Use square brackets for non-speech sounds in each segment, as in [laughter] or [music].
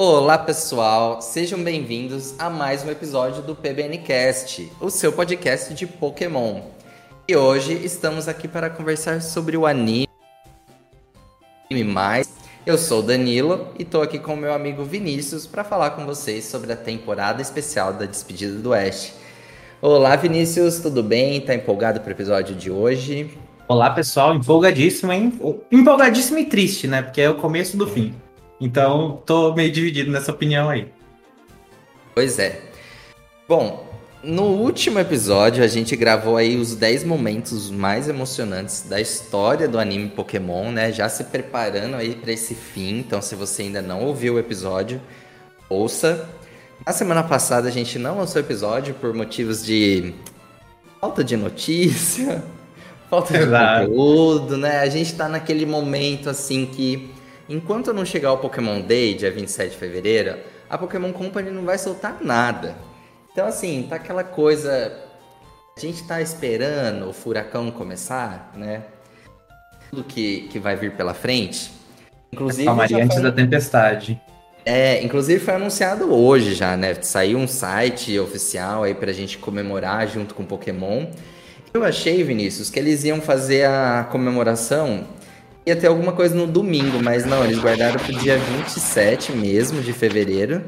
Olá pessoal, sejam bem-vindos a mais um episódio do PBNcast, o seu podcast de Pokémon. E hoje estamos aqui para conversar sobre o anime mais. Eu sou Danilo e estou aqui com o meu amigo Vinícius para falar com vocês sobre a temporada especial da Despedida do Oeste. Olá Vinícius, tudo bem? Tá empolgado para o episódio de hoje? Olá pessoal, empolgadíssimo, hein? Empolgadíssimo e triste, né? Porque é o começo do fim. Então, tô meio dividido nessa opinião aí. Pois é. Bom, no último episódio a gente gravou aí os 10 momentos mais emocionantes da história do anime Pokémon, né? Já se preparando aí para esse fim. Então, se você ainda não ouviu o episódio, ouça. Na semana passada a gente não lançou episódio por motivos de falta de notícia, [laughs] falta de Exato. conteúdo, né? A gente tá naquele momento assim que Enquanto não chegar o Pokémon Day, dia 27 de fevereiro, a Pokémon Company não vai soltar nada. Então, assim, tá aquela coisa. A gente tá esperando o furacão começar, né? Tudo que, que vai vir pela frente. Inclusive. Calmaria antes foi... da tempestade. É, inclusive foi anunciado hoje já, né? Saiu um site oficial aí pra gente comemorar junto com o Pokémon. Eu achei, Vinícius, que eles iam fazer a comemoração ia ter alguma coisa no domingo, mas não, eles guardaram pro dia 27 mesmo de fevereiro.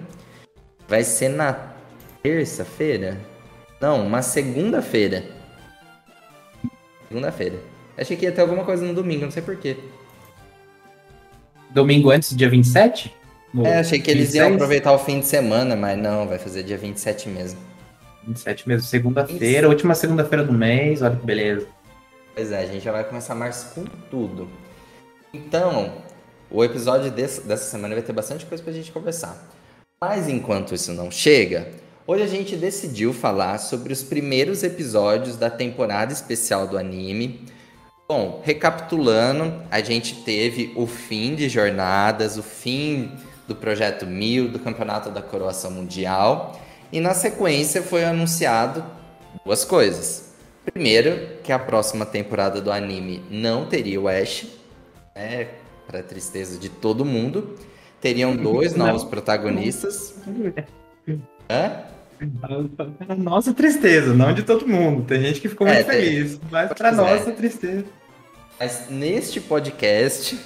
Vai ser na terça-feira? Não, uma segunda-feira. Segunda-feira. Achei que ia ter alguma coisa no domingo, não sei porquê. Domingo antes do dia 27? No é, achei que 26? eles iam aproveitar o fim de semana, mas não, vai fazer dia 27 mesmo. 27 mesmo, segunda-feira, última segunda-feira do mês, olha que beleza. Pois é, a gente já vai começar março com tudo. Então, o episódio desse, dessa semana vai ter bastante coisa pra gente conversar. Mas enquanto isso não chega, hoje a gente decidiu falar sobre os primeiros episódios da temporada especial do anime. Bom, recapitulando, a gente teve o fim de jornadas, o fim do projeto Mil, do campeonato da coroação mundial, e na sequência foi anunciado duas coisas. Primeiro, que a próxima temporada do anime não teria o Ash, né, para tristeza de todo mundo. Teriam dois novos protagonistas. [laughs] Hã? Para nossa tristeza, não de todo mundo. Tem gente que ficou é, muito tem... feliz, mas para nossa é. tristeza. Mas neste podcast.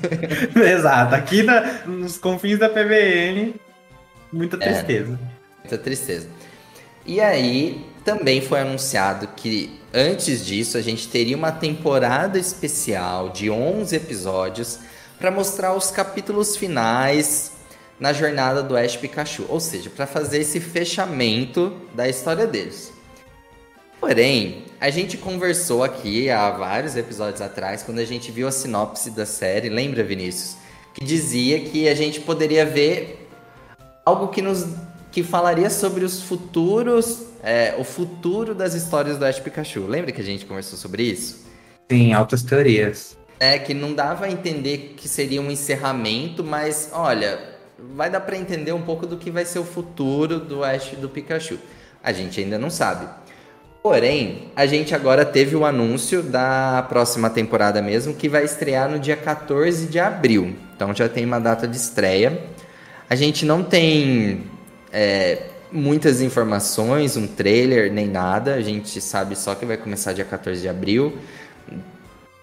[laughs] Exato, aqui na, nos confins da PBN, muita é, tristeza. É, muita tristeza. E aí, também foi anunciado que antes disso a gente teria uma temporada especial de 11 episódios para mostrar os capítulos finais na jornada do Ash Pikachu, ou seja, para fazer esse fechamento da história deles. Porém, a gente conversou aqui há vários episódios atrás, quando a gente viu a sinopse da série, lembra, Vinícius? Que dizia que a gente poderia ver algo que nos que falaria sobre os futuros, é, o futuro das histórias do Ash Pikachu. Lembra que a gente conversou sobre isso? Sim, altas teorias. É, que não dava a entender que seria um encerramento, mas olha, vai dar para entender um pouco do que vai ser o futuro do Ash do Pikachu. A gente ainda não sabe. Porém, a gente agora teve o anúncio da próxima temporada mesmo, que vai estrear no dia 14 de abril. Então já tem uma data de estreia. A gente não tem é, muitas informações, um trailer, nem nada. A gente sabe só que vai começar dia 14 de abril.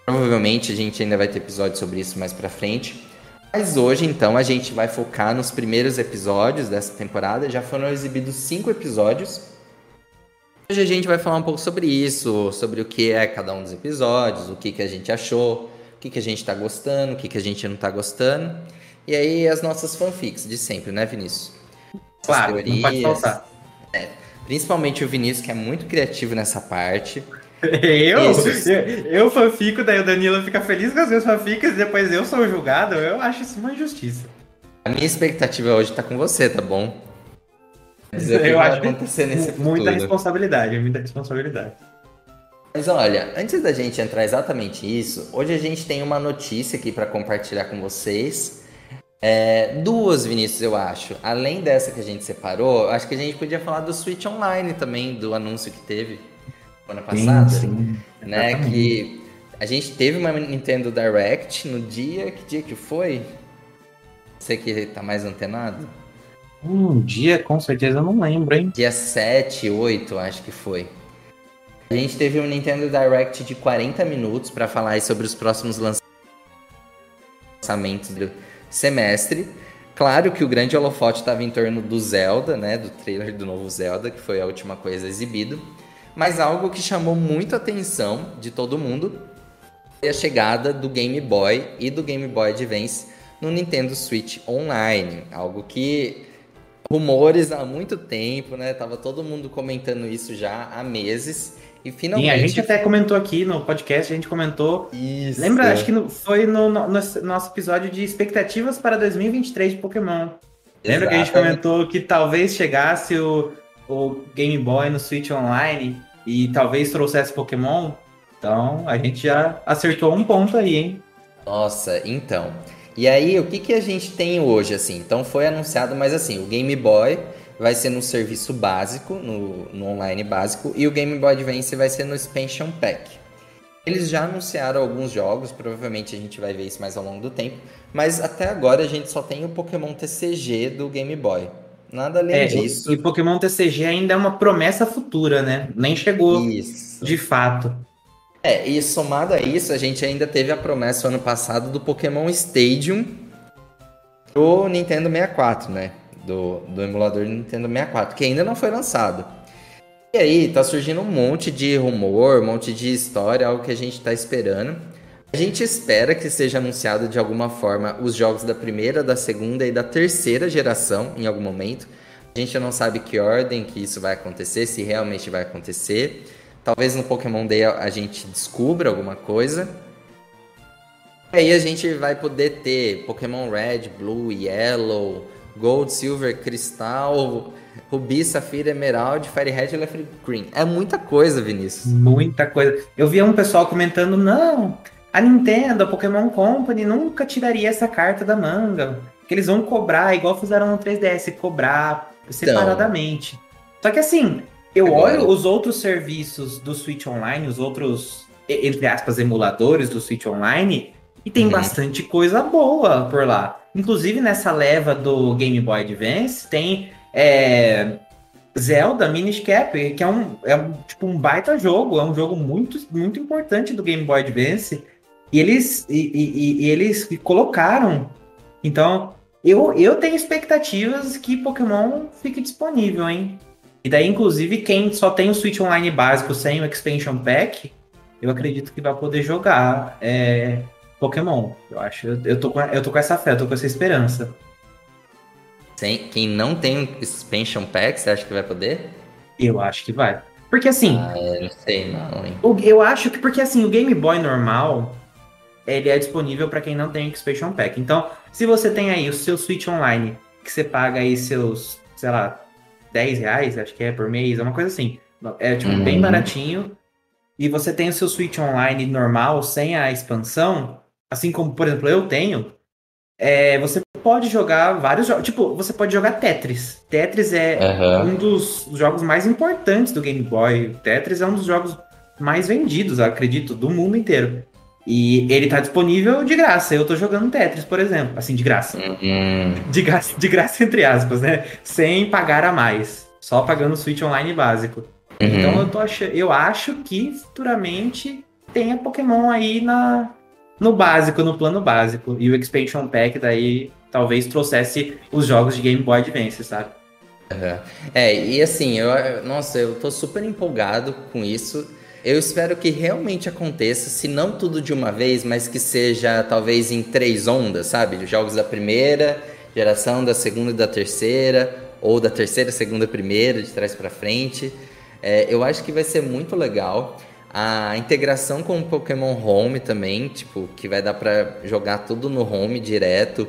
Provavelmente a gente ainda vai ter episódio sobre isso mais pra frente. Mas hoje, então, a gente vai focar nos primeiros episódios dessa temporada. Já foram exibidos cinco episódios. Hoje a gente vai falar um pouco sobre isso, sobre o que é cada um dos episódios, o que, que a gente achou, o que, que a gente tá gostando, o que, que a gente não tá gostando. E aí as nossas fanfics de sempre, né, Vinícius? Claro, teorias. não pode faltar. É, principalmente o Vinícius, que é muito criativo nessa parte. Eu? eu? Eu fanfico, daí o Danilo fica feliz com as minhas fanficas e depois eu sou julgado. Eu acho isso uma injustiça. A minha expectativa hoje tá com você, tá bom? Dizer eu acho acontecer nesse muita futuro. responsabilidade, muita responsabilidade. Mas olha, antes da gente entrar exatamente isso, hoje a gente tem uma notícia aqui para compartilhar com vocês é, duas, Vinícius, eu acho. Além dessa que a gente separou, acho que a gente podia falar do Switch Online também, do anúncio que teve ano passado. Sim, sim. Né? Que a gente teve uma Nintendo Direct no dia. Que dia que foi? Você que tá mais antenado? Um dia, com certeza, eu não lembro, hein? Dia 7, 8, acho que foi. A gente teve um Nintendo Direct de 40 minutos para falar sobre os próximos lançamentos do semestre. Claro que o grande holofote estava em torno do Zelda, né? Do trailer do novo Zelda, que foi a última coisa exibida. Mas algo que chamou muito a atenção de todo mundo foi a chegada do Game Boy e do Game Boy Advance no Nintendo Switch Online. Algo que rumores há muito tempo, né? Tava todo mundo comentando isso já há meses. E finalmente. Sim, a gente até comentou aqui no podcast, a gente comentou. Isso. Lembra? Acho que no, foi no, no, no, nosso episódio de expectativas para 2023 de Pokémon. Lembra Exatamente. que a gente comentou que talvez chegasse o, o Game Boy no Switch Online e talvez trouxesse Pokémon? Então a gente já acertou um ponto aí, hein? Nossa, então. E aí, o que, que a gente tem hoje, assim? Então foi anunciado, mas assim, o Game Boy vai ser no serviço básico, no, no online básico, e o Game Boy Advance vai ser no Expansion Pack. Eles já anunciaram alguns jogos, provavelmente a gente vai ver isso mais ao longo do tempo, mas até agora a gente só tem o Pokémon TCG do Game Boy. Nada além é, disso. E Pokémon TCG ainda é uma promessa futura, né? Nem chegou isso. de fato. É, e somado a isso, a gente ainda teve a promessa ano passado do Pokémon Stadium pro Nintendo 64, né? Do, do emulador Nintendo 64, que ainda não foi lançado. E aí, tá surgindo um monte de rumor, um monte de história, algo que a gente tá esperando. A gente espera que seja anunciado de alguma forma os jogos da primeira, da segunda e da terceira geração em algum momento. A gente não sabe que ordem que isso vai acontecer, se realmente vai acontecer. Talvez no Pokémon Day a gente descubra alguma coisa. E aí a gente vai poder ter Pokémon Red, Blue, Yellow, Gold, Silver, Cristal, Rubi, Safira, Emerald, Fire Red e Left Green. É muita coisa, Vinícius. Muita coisa. Eu vi um pessoal comentando, não, a Nintendo, a Pokémon Company nunca tiraria essa carta da manga. Que eles vão cobrar, igual fizeram no 3DS, cobrar separadamente. Então, Só que assim, eu agora... olho os outros serviços do Switch Online, os outros, entre aspas, emuladores do Switch Online, e tem uhum. bastante coisa boa por lá. Inclusive nessa leva do Game Boy Advance tem é, Zelda Minish Cap, que é um, é um, tipo um baita jogo, é um jogo muito, muito importante do Game Boy Advance. E eles, e, e, e eles colocaram. Então, eu, eu tenho expectativas que Pokémon fique disponível, hein? E daí, inclusive, quem só tem o Switch Online básico sem o Expansion Pack, eu acredito que vai poder jogar. É, Pokémon. Eu acho. Eu tô, com, eu tô com essa fé, eu tô com essa esperança. Sem, quem não tem expansion pack, você acha que vai poder? Eu acho que vai. Porque assim. Ah, eu não sei não, hein? Eu acho que porque assim, o Game Boy normal, ele é disponível para quem não tem expansion pack. Então, se você tem aí o seu Switch Online, que você paga aí seus, sei lá, 10 reais, acho que é por mês, é uma coisa assim. É tipo uhum. bem baratinho. E você tem o seu Switch Online normal, sem a expansão, assim como, por exemplo, eu tenho, é, você pode jogar vários jogos. Tipo, você pode jogar Tetris. Tetris é uhum. um dos jogos mais importantes do Game Boy. Tetris é um dos jogos mais vendidos, acredito, do mundo inteiro. E ele tá disponível de graça. Eu tô jogando Tetris, por exemplo. Assim, de graça. Uhum. De, graça de graça, entre aspas, né? Sem pagar a mais. Só pagando o Switch Online básico. Uhum. Então eu, tô ach... eu acho que futuramente tenha Pokémon aí na, no básico, no plano básico. E o Expansion Pack daí talvez trouxesse os jogos de Game Boy Advance, sabe? É, e assim, eu, nossa, eu tô super empolgado com isso. Eu espero que realmente aconteça, se não tudo de uma vez, mas que seja talvez em três ondas, sabe? Jogos da primeira geração, da segunda e da terceira, ou da terceira, segunda, primeira, de trás para frente. É, eu acho que vai ser muito legal. A integração com o Pokémon Home também, tipo, que vai dar para jogar tudo no Home direto.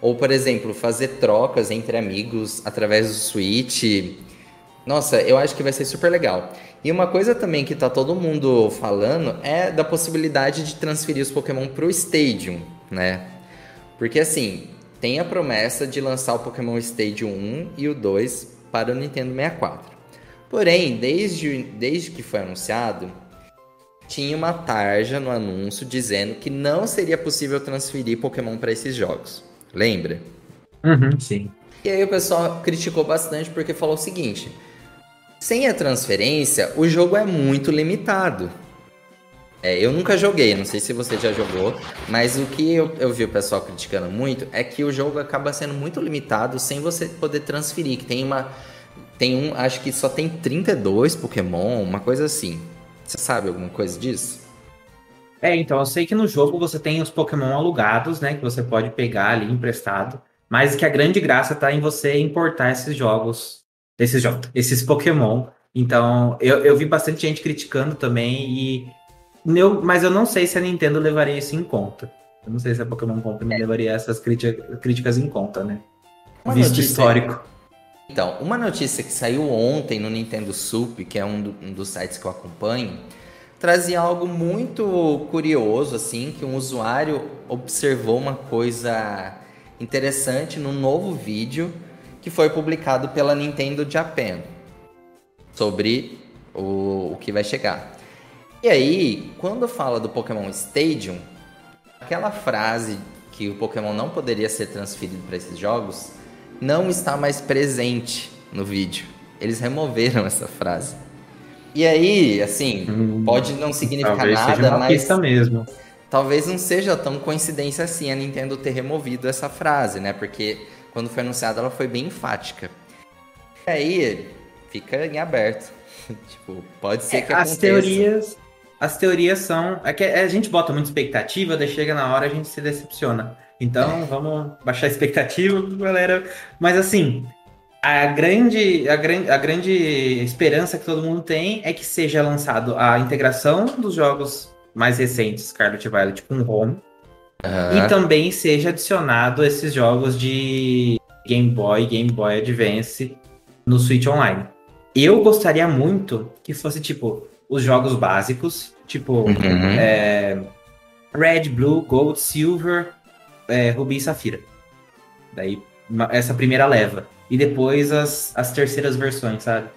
Ou, por exemplo, fazer trocas entre amigos através do Switch. Nossa, eu acho que vai ser super legal. E uma coisa também que tá todo mundo falando é da possibilidade de transferir os Pokémon pro Stadium, né? Porque assim, tem a promessa de lançar o Pokémon Stadium 1 e o 2 para o Nintendo 64. Porém, desde, desde que foi anunciado, tinha uma tarja no anúncio dizendo que não seria possível transferir Pokémon para esses jogos. Lembra? Uhum, sim. E aí o pessoal criticou bastante porque falou o seguinte: sem a transferência, o jogo é muito limitado. É, eu nunca joguei, não sei se você já jogou, mas o que eu, eu vi o pessoal criticando muito é que o jogo acaba sendo muito limitado sem você poder transferir. Que tem uma. Tem um. Acho que só tem 32 Pokémon, uma coisa assim. Você sabe alguma coisa disso? É, então, eu sei que no jogo você tem os Pokémon alugados, né? Que você pode pegar ali emprestado. Mas que a grande graça tá em você importar esses jogos, esses jogos, esses Pokémon. Então, eu, eu vi bastante gente criticando também e eu, mas eu não sei se a Nintendo levaria isso em conta. Eu não sei se a Pokémon Company é. levaria essas críticas em conta, né? Uma Visto notícia... histórico. Então, uma notícia que saiu ontem no Nintendo Sup, que é um, do, um dos sites que eu acompanho, trazia algo muito curioso, assim, que um usuário observou uma coisa interessante no novo vídeo que foi publicado pela Nintendo Japan sobre o, o que vai chegar. E aí, quando fala do Pokémon Stadium, aquela frase que o Pokémon não poderia ser transferido para esses jogos não está mais presente no vídeo. Eles removeram essa frase. E aí, assim, hum, pode não significar nada, mas mesmo. talvez não seja tão coincidência assim a Nintendo ter removido essa frase, né? Porque quando foi anunciada ela foi bem enfática. E aí, fica em aberto. [laughs] tipo, pode ser que é, aconteça. As teorias as teorias são. É que a gente bota muita expectativa, daí chega na hora a gente se decepciona. Então, é. vamos baixar a expectativa, galera. Mas assim, a grande, a, grande, a grande esperança que todo mundo tem é que seja lançado a integração dos jogos mais recentes, Scarlet Violet com Home. Uhum. E também seja adicionado esses jogos de Game Boy, Game Boy Advance no Switch Online. Eu gostaria muito que fosse tipo os jogos básicos, tipo uhum. é, Red, Blue, Gold, Silver, é, Ruby e Safira. Daí, essa primeira leva. E depois as, as terceiras versões, sabe?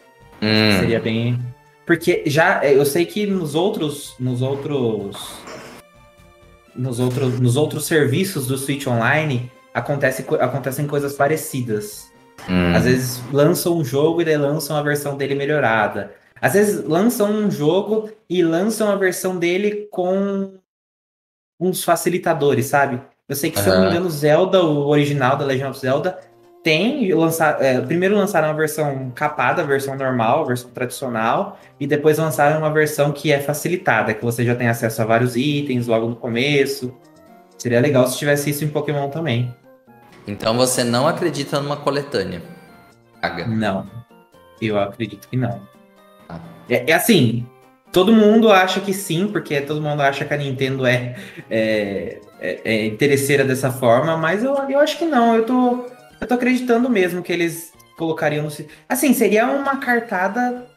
Hum. Seria bem. Porque já é, eu sei que nos outros. Nos outros. Nos outros, nos outros serviços do Switch Online acontece, acontecem coisas parecidas. Hum. Às vezes lançam um jogo e daí lançam a versão dele melhorada. Às vezes lançam um jogo e lançam a versão dele com uns facilitadores, sabe? Eu sei que, uhum. se eu não me engano, Zelda, o original da Legend of Zelda, tem. Lançar, é, primeiro lançaram a versão capada, a versão normal, a versão tradicional, e depois lançaram uma versão que é facilitada, que você já tem acesso a vários itens logo no começo. Seria legal se tivesse isso em Pokémon também. Então você não acredita numa coletânea? Paga. Não. Eu acredito que não. É, é, assim, todo mundo acha que sim, porque todo mundo acha que a Nintendo é, é, é, é interesseira dessa forma, mas eu, eu acho que não. Eu tô, eu tô acreditando mesmo que eles colocariam no Assim, seria uma cartada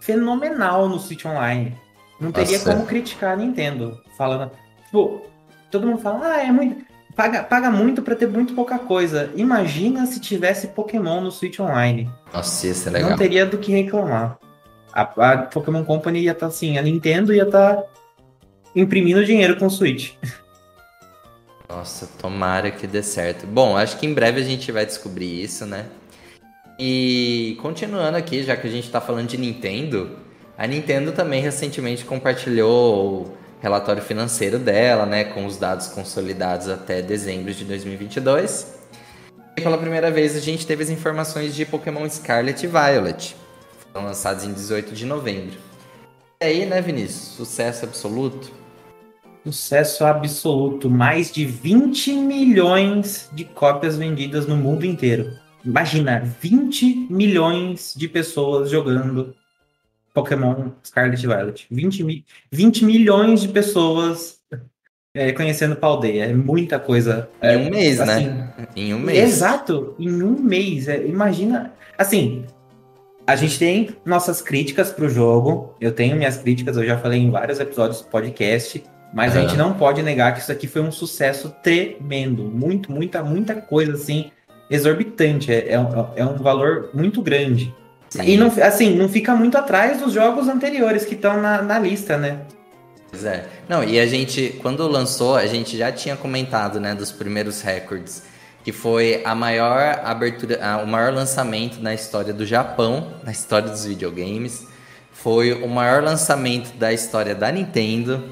fenomenal no Switch Online. Não teria Nossa. como criticar a Nintendo. Falando. Tipo, todo mundo fala, ah, é muito. Paga, paga muito para ter muito pouca coisa. Imagina se tivesse Pokémon no Switch Online. Nossa, isso é legal. Não teria do que reclamar. A, a Pokémon Company ia estar tá, assim, a Nintendo ia estar tá imprimindo dinheiro com o Switch. [laughs] Nossa, tomara que dê certo. Bom, acho que em breve a gente vai descobrir isso, né? E continuando aqui, já que a gente está falando de Nintendo, a Nintendo também recentemente compartilhou o relatório financeiro dela, né, com os dados consolidados até dezembro de 2022. E pela primeira vez a gente teve as informações de Pokémon Scarlet e Violet. Foram lançados em 18 de novembro. E aí, né, Vinícius? Sucesso absoluto? Sucesso absoluto. Mais de 20 milhões de cópias vendidas no mundo inteiro. Imagina, 20 milhões de pessoas jogando Pokémon Scarlet Violet. 20, mi 20 milhões de pessoas é, conhecendo Paldeia. É muita coisa. Em é, um mês, né? assim, né? Em um mês. Exato, em um mês. É, imagina. Assim, a gente tem nossas críticas pro jogo. Eu tenho minhas críticas, eu já falei em vários episódios do podcast. Mas a gente não pode negar que isso aqui foi um sucesso tremendo. Muito, muita, muita coisa, assim, exorbitante. É, é, um, é um valor muito grande. Sim. E, não, assim, não fica muito atrás dos jogos anteriores que estão na, na lista, né? Pois é. Não, e a gente, quando lançou, a gente já tinha comentado, né, dos primeiros recordes que foi a maior abertura, o maior lançamento na história do Japão, [laughs] na história dos videogames. Foi o maior lançamento da história da Nintendo.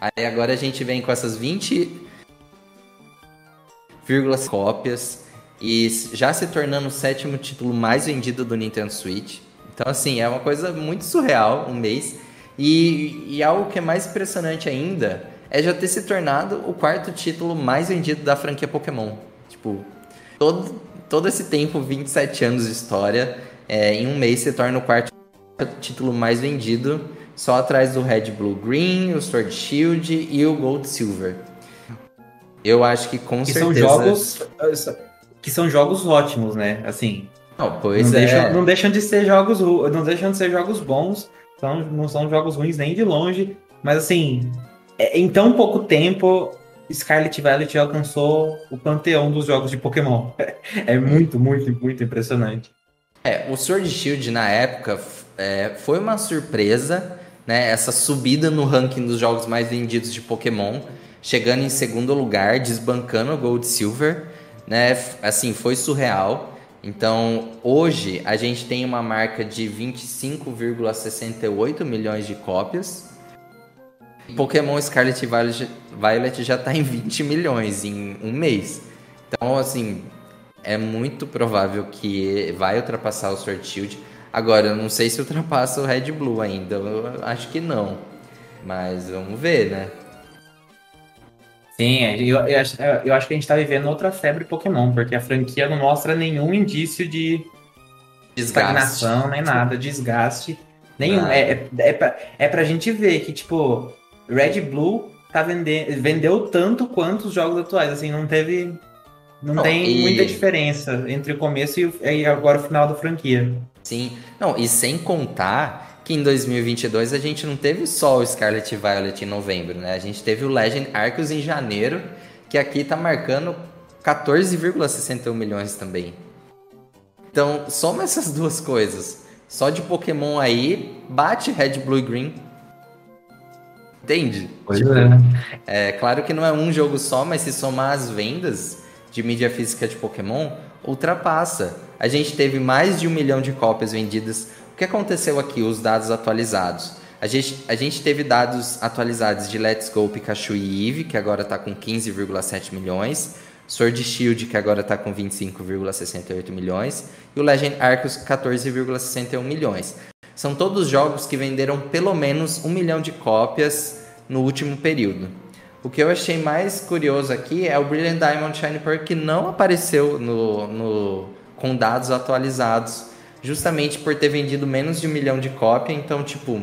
Aí agora a gente vem com essas 20 cópias e já se tornando o sétimo título mais vendido do Nintendo Switch. Então, assim, é uma coisa muito surreal, um mês. E, e algo que é mais impressionante ainda é já ter se tornado o quarto título mais vendido da franquia Pokémon. Tipo, todo, todo esse tempo, 27 anos de história, é, em um mês se torna o quarto título mais vendido, só atrás do Red Blue Green, o Sword Shield e o Gold Silver. Eu acho que com que certeza. São jogos, que são jogos ótimos, né? Assim. Não, pois não é. Deixam, não deixam de ser jogos, não deixam de ser jogos bons. São, não são jogos ruins nem de longe. Mas assim, é, em tão pouco tempo, Scarlet Violet alcançou o panteão dos jogos de Pokémon. [laughs] É muito, muito, muito impressionante. É, o Sword Shield na época é, foi uma surpresa, né? Essa subida no ranking dos jogos mais vendidos de Pokémon, chegando em segundo lugar, desbancando Gold Silver, né? Assim, foi surreal. Então, hoje a gente tem uma marca de 25,68 milhões de cópias. Pokémon Scarlet Violet já está em 20 milhões em um mês. Então, assim, é muito provável que vai ultrapassar o Sword Shield. Agora, eu não sei se ultrapassa o Red Blue ainda. Eu acho que não. Mas vamos ver, né? Sim, eu, eu, acho, eu acho que a gente tá vivendo outra febre Pokémon, porque a franquia não mostra nenhum indício de desgaste. estagnação, nem nada, desgaste. Nenhum. Ah. É, é, é, pra, é pra gente ver que, tipo, Red Blue tá vende, vendeu tanto quanto os jogos atuais. Assim, não teve. Não, não tem e... muita diferença entre o começo e, e agora o final da franquia. Sim. Não, e sem contar que em 2022 a gente não teve só o Scarlet Violet em novembro, né? A gente teve o Legend Arceus em janeiro, que aqui tá marcando 14,61 milhões também. Então, soma essas duas coisas. Só de Pokémon aí, bate Red, Blue e Green. Entende? Pois tipo, é. É claro que não é um jogo só, mas se somar as vendas de mídia física de Pokémon, ultrapassa. A gente teve mais de um milhão de cópias vendidas que aconteceu aqui? Os dados atualizados. A gente, a gente teve dados atualizados de Let's Go, Pikachu e Eevee, que agora está com 15,7 milhões. Sword Shield, que agora está com 25,68 milhões. E o Legend Arceus, 14,61 milhões. São todos jogos que venderam pelo menos um milhão de cópias no último período. O que eu achei mais curioso aqui é o Brilliant Diamond Shiny Pearl, que não apareceu no, no, com dados atualizados justamente por ter vendido menos de um milhão de cópias, então, tipo,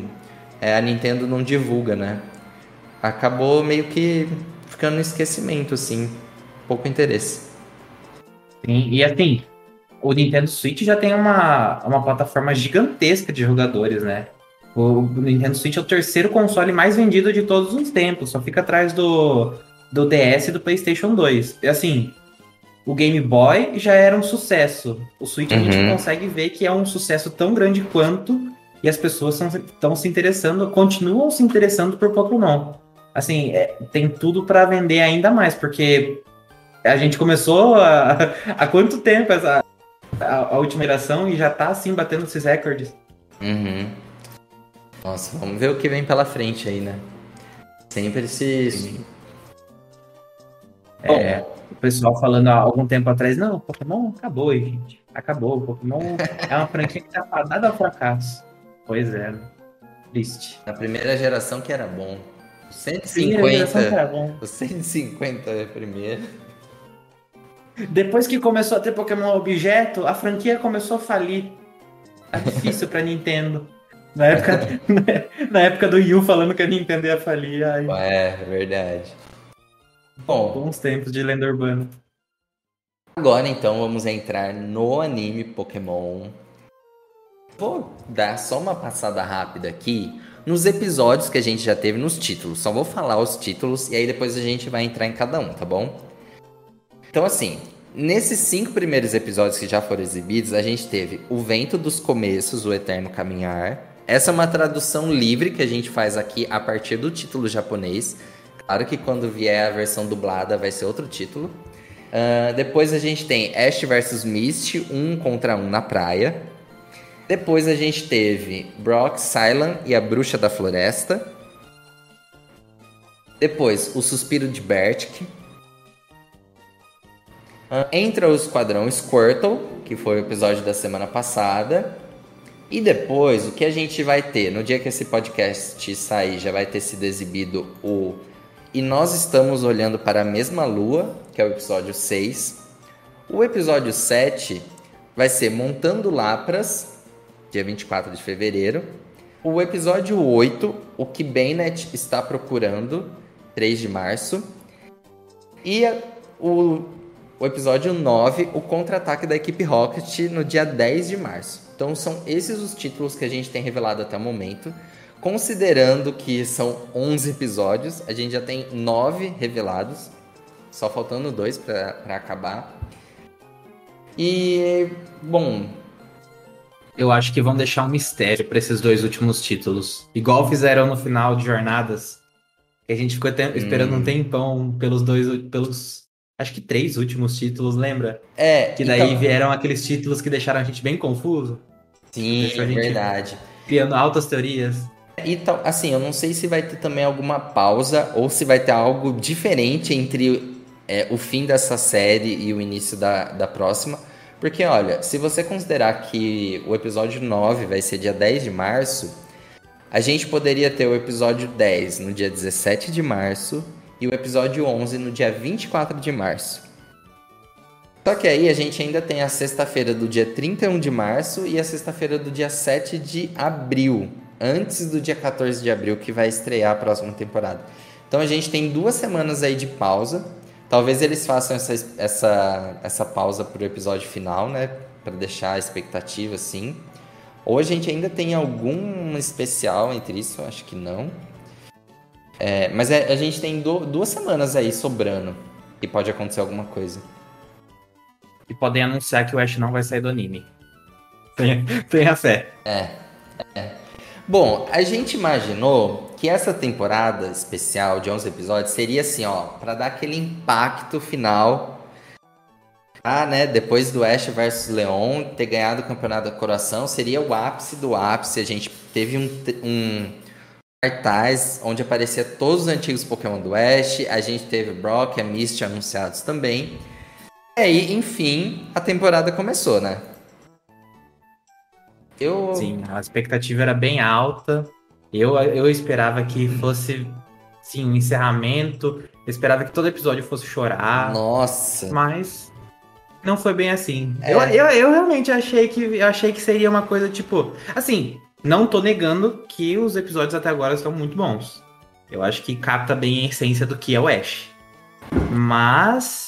é, a Nintendo não divulga, né? Acabou meio que ficando no esquecimento, assim, pouco interesse. Sim, e assim, o Nintendo Switch já tem uma, uma plataforma gigantesca de jogadores, né? O Nintendo Switch é o terceiro console mais vendido de todos os tempos, só fica atrás do, do DS e do PlayStation 2. E assim, o Game Boy já era um sucesso. O Switch uhum. a gente uhum. consegue ver que é um sucesso tão grande quanto e as pessoas estão se interessando, continuam se interessando por Pokémon. Assim, é, tem tudo para vender ainda mais, porque a gente começou há, [laughs] há quanto tempo essa a, a, última geração e já tá assim batendo esses recordes. Uhum. Nossa, vamos ver o que vem pela frente aí, né? Sempre esses. É o pessoal falando há algum tempo atrás, não, Pokémon acabou, gente. Acabou. Pokémon é uma franquia que tá fadada ao fracasso. Pois é, né? Triste. Na primeira geração que era bom. 150. Era bom. O 150 é a primeira. Depois que começou a ter Pokémon objeto, a franquia começou a falir. Tá difícil pra Nintendo. Na época, [laughs] na época do Yu falando que a Nintendo ia falir. Ai. É, verdade. Bom, bons tempos de lenda urbana. Agora então vamos entrar no anime Pokémon. Vou dar só uma passada rápida aqui nos episódios que a gente já teve nos títulos. Só vou falar os títulos e aí depois a gente vai entrar em cada um, tá bom? Então assim, nesses cinco primeiros episódios que já foram exibidos, a gente teve O Vento dos Começos, O Eterno Caminhar. Essa é uma tradução livre que a gente faz aqui a partir do título japonês. Claro que quando vier a versão dublada vai ser outro título. Uh, depois a gente tem Ash vs Mist, um contra um na praia. Depois a gente teve Brock, Cylon e a Bruxa da Floresta. Depois, o Suspiro de Bertic. Uh, entra o Esquadrão Squirtle, que foi o episódio da semana passada. E depois, o que a gente vai ter? No dia que esse podcast sair, já vai ter sido exibido o E Nós Estamos Olhando para a Mesma Lua, que é o episódio 6. O episódio 7 vai ser Montando Lapras, dia 24 de fevereiro. O episódio 8, O que Bennett está procurando, 3 de março. E o, o episódio 9, O Contra-Ataque da Equipe Rocket, no dia 10 de março. Então são esses os títulos que a gente tem revelado até o momento. Considerando que são 11 episódios, a gente já tem 9 revelados, só faltando dois para acabar. E, bom. Eu acho que vão deixar um mistério para esses dois últimos títulos. Igual fizeram no final de Jornadas. Que a gente ficou esperando hum. um tempão pelos dois. pelos acho que três últimos títulos, lembra? É. Que daí então... vieram aqueles títulos que deixaram a gente bem confuso. Sim, é verdade. Criando altas teorias. Então, assim, eu não sei se vai ter também alguma pausa ou se vai ter algo diferente entre é, o fim dessa série e o início da, da próxima. Porque, olha, se você considerar que o episódio 9 vai ser dia 10 de março, a gente poderia ter o episódio 10 no dia 17 de março e o episódio 11 no dia 24 de março. Só que aí a gente ainda tem a sexta-feira do dia 31 de março e a sexta-feira do dia 7 de abril, antes do dia 14 de abril, que vai estrear a próxima temporada. Então a gente tem duas semanas aí de pausa. Talvez eles façam essa, essa, essa pausa pro episódio final, né? Para deixar a expectativa assim. Ou a gente ainda tem algum especial entre isso, acho que não. É, mas é, a gente tem do, duas semanas aí sobrando e pode acontecer alguma coisa e podem anunciar que o Ash não vai sair do anime. Tenha, tenha fé. É, é. Bom, a gente imaginou que essa temporada especial de 11 episódios seria assim, ó, para dar aquele impacto final. Ah, né? Depois do Ash versus Leon ter ganhado o campeonato da coração, seria o ápice do ápice. A gente teve um, um cartaz onde aparecia todos os antigos Pokémon do Ash. A gente teve Brock e a Misty anunciados também. E aí, enfim, a temporada começou, né? Eu... Sim, a expectativa era bem alta. Eu, eu esperava que fosse, sim, um encerramento. Eu esperava que todo episódio fosse chorar. Nossa. Mas não foi bem assim. É. Eu, eu, eu realmente achei que eu achei que seria uma coisa tipo. Assim, não tô negando que os episódios até agora estão muito bons. Eu acho que capta bem a essência do que é o Ash. Mas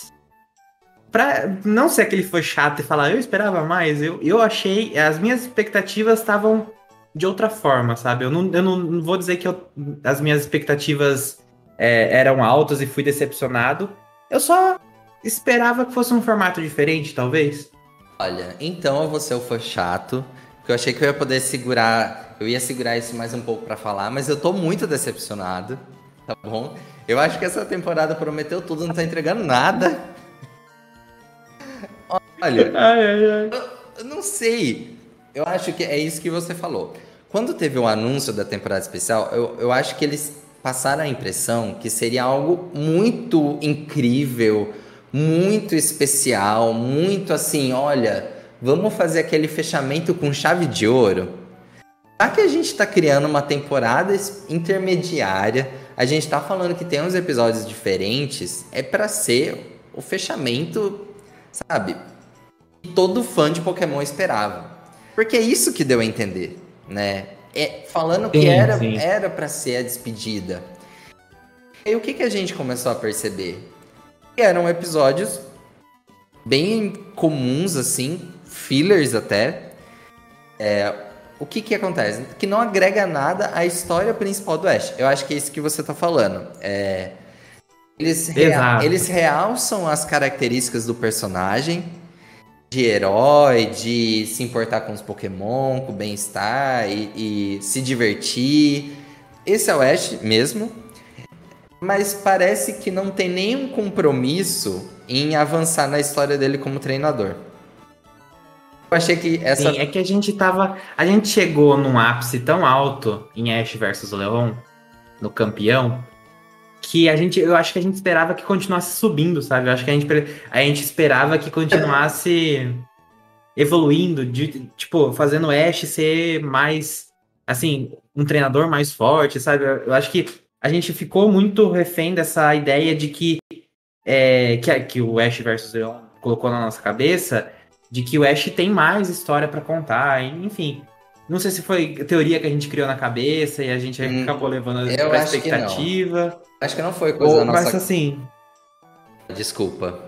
Pra não ser aquele foi chato e falar, eu esperava mais, eu, eu achei. As minhas expectativas estavam de outra forma, sabe? Eu não, eu não vou dizer que eu, as minhas expectativas é, eram altas e fui decepcionado. Eu só esperava que fosse um formato diferente, talvez. Olha, então eu vou ser o fã chato, porque eu achei que eu ia poder segurar, eu ia segurar isso mais um pouco para falar, mas eu tô muito decepcionado, tá bom? Eu acho que essa temporada prometeu tudo, não tá entregando nada. Olha, [laughs] ai, ai, ai. Eu, eu não sei. Eu acho que é isso que você falou. Quando teve o anúncio da temporada especial, eu, eu acho que eles passaram a impressão que seria algo muito incrível, muito especial, muito assim, olha, vamos fazer aquele fechamento com chave de ouro. Já que a gente está criando uma temporada intermediária, a gente está falando que tem uns episódios diferentes, é para ser o fechamento, sabe? Todo fã de Pokémon esperava. Porque é isso que deu a entender, né? É, falando que sim, era sim. era para ser a despedida. E o que, que a gente começou a perceber? Que eram episódios bem comuns, assim, fillers até. É, o que que acontece? Que não agrega nada à história principal do Ash. Eu acho que é isso que você tá falando. É, eles, rea eles realçam as características do personagem, de herói, de se importar com os Pokémon, com o bem-estar e, e, se divertir. Esse é o Ash mesmo. mas parece que não tem nenhum compromisso em avançar na história dele como treinador. Eu achei que essa. Sim, é que a gente tava. A gente chegou num ápice tão alto em Ash versus Leon, no campeão, que a gente. Eu acho que a gente esperava que continuasse subindo, sabe? Eu acho que a gente, a gente esperava que continuasse evoluindo, de, tipo, fazendo Ash ser mais. Assim, um treinador mais forte, sabe? Eu acho que a gente ficou muito refém dessa ideia de que. É, que, que o Ash versus Leon colocou na nossa cabeça de que o Ash tem mais história para contar, enfim. Não sei se foi teoria que a gente criou na cabeça e a gente hum, acabou levando a expectativa. Que acho que não foi coisa Ou, da nossa... Mas assim... Desculpa.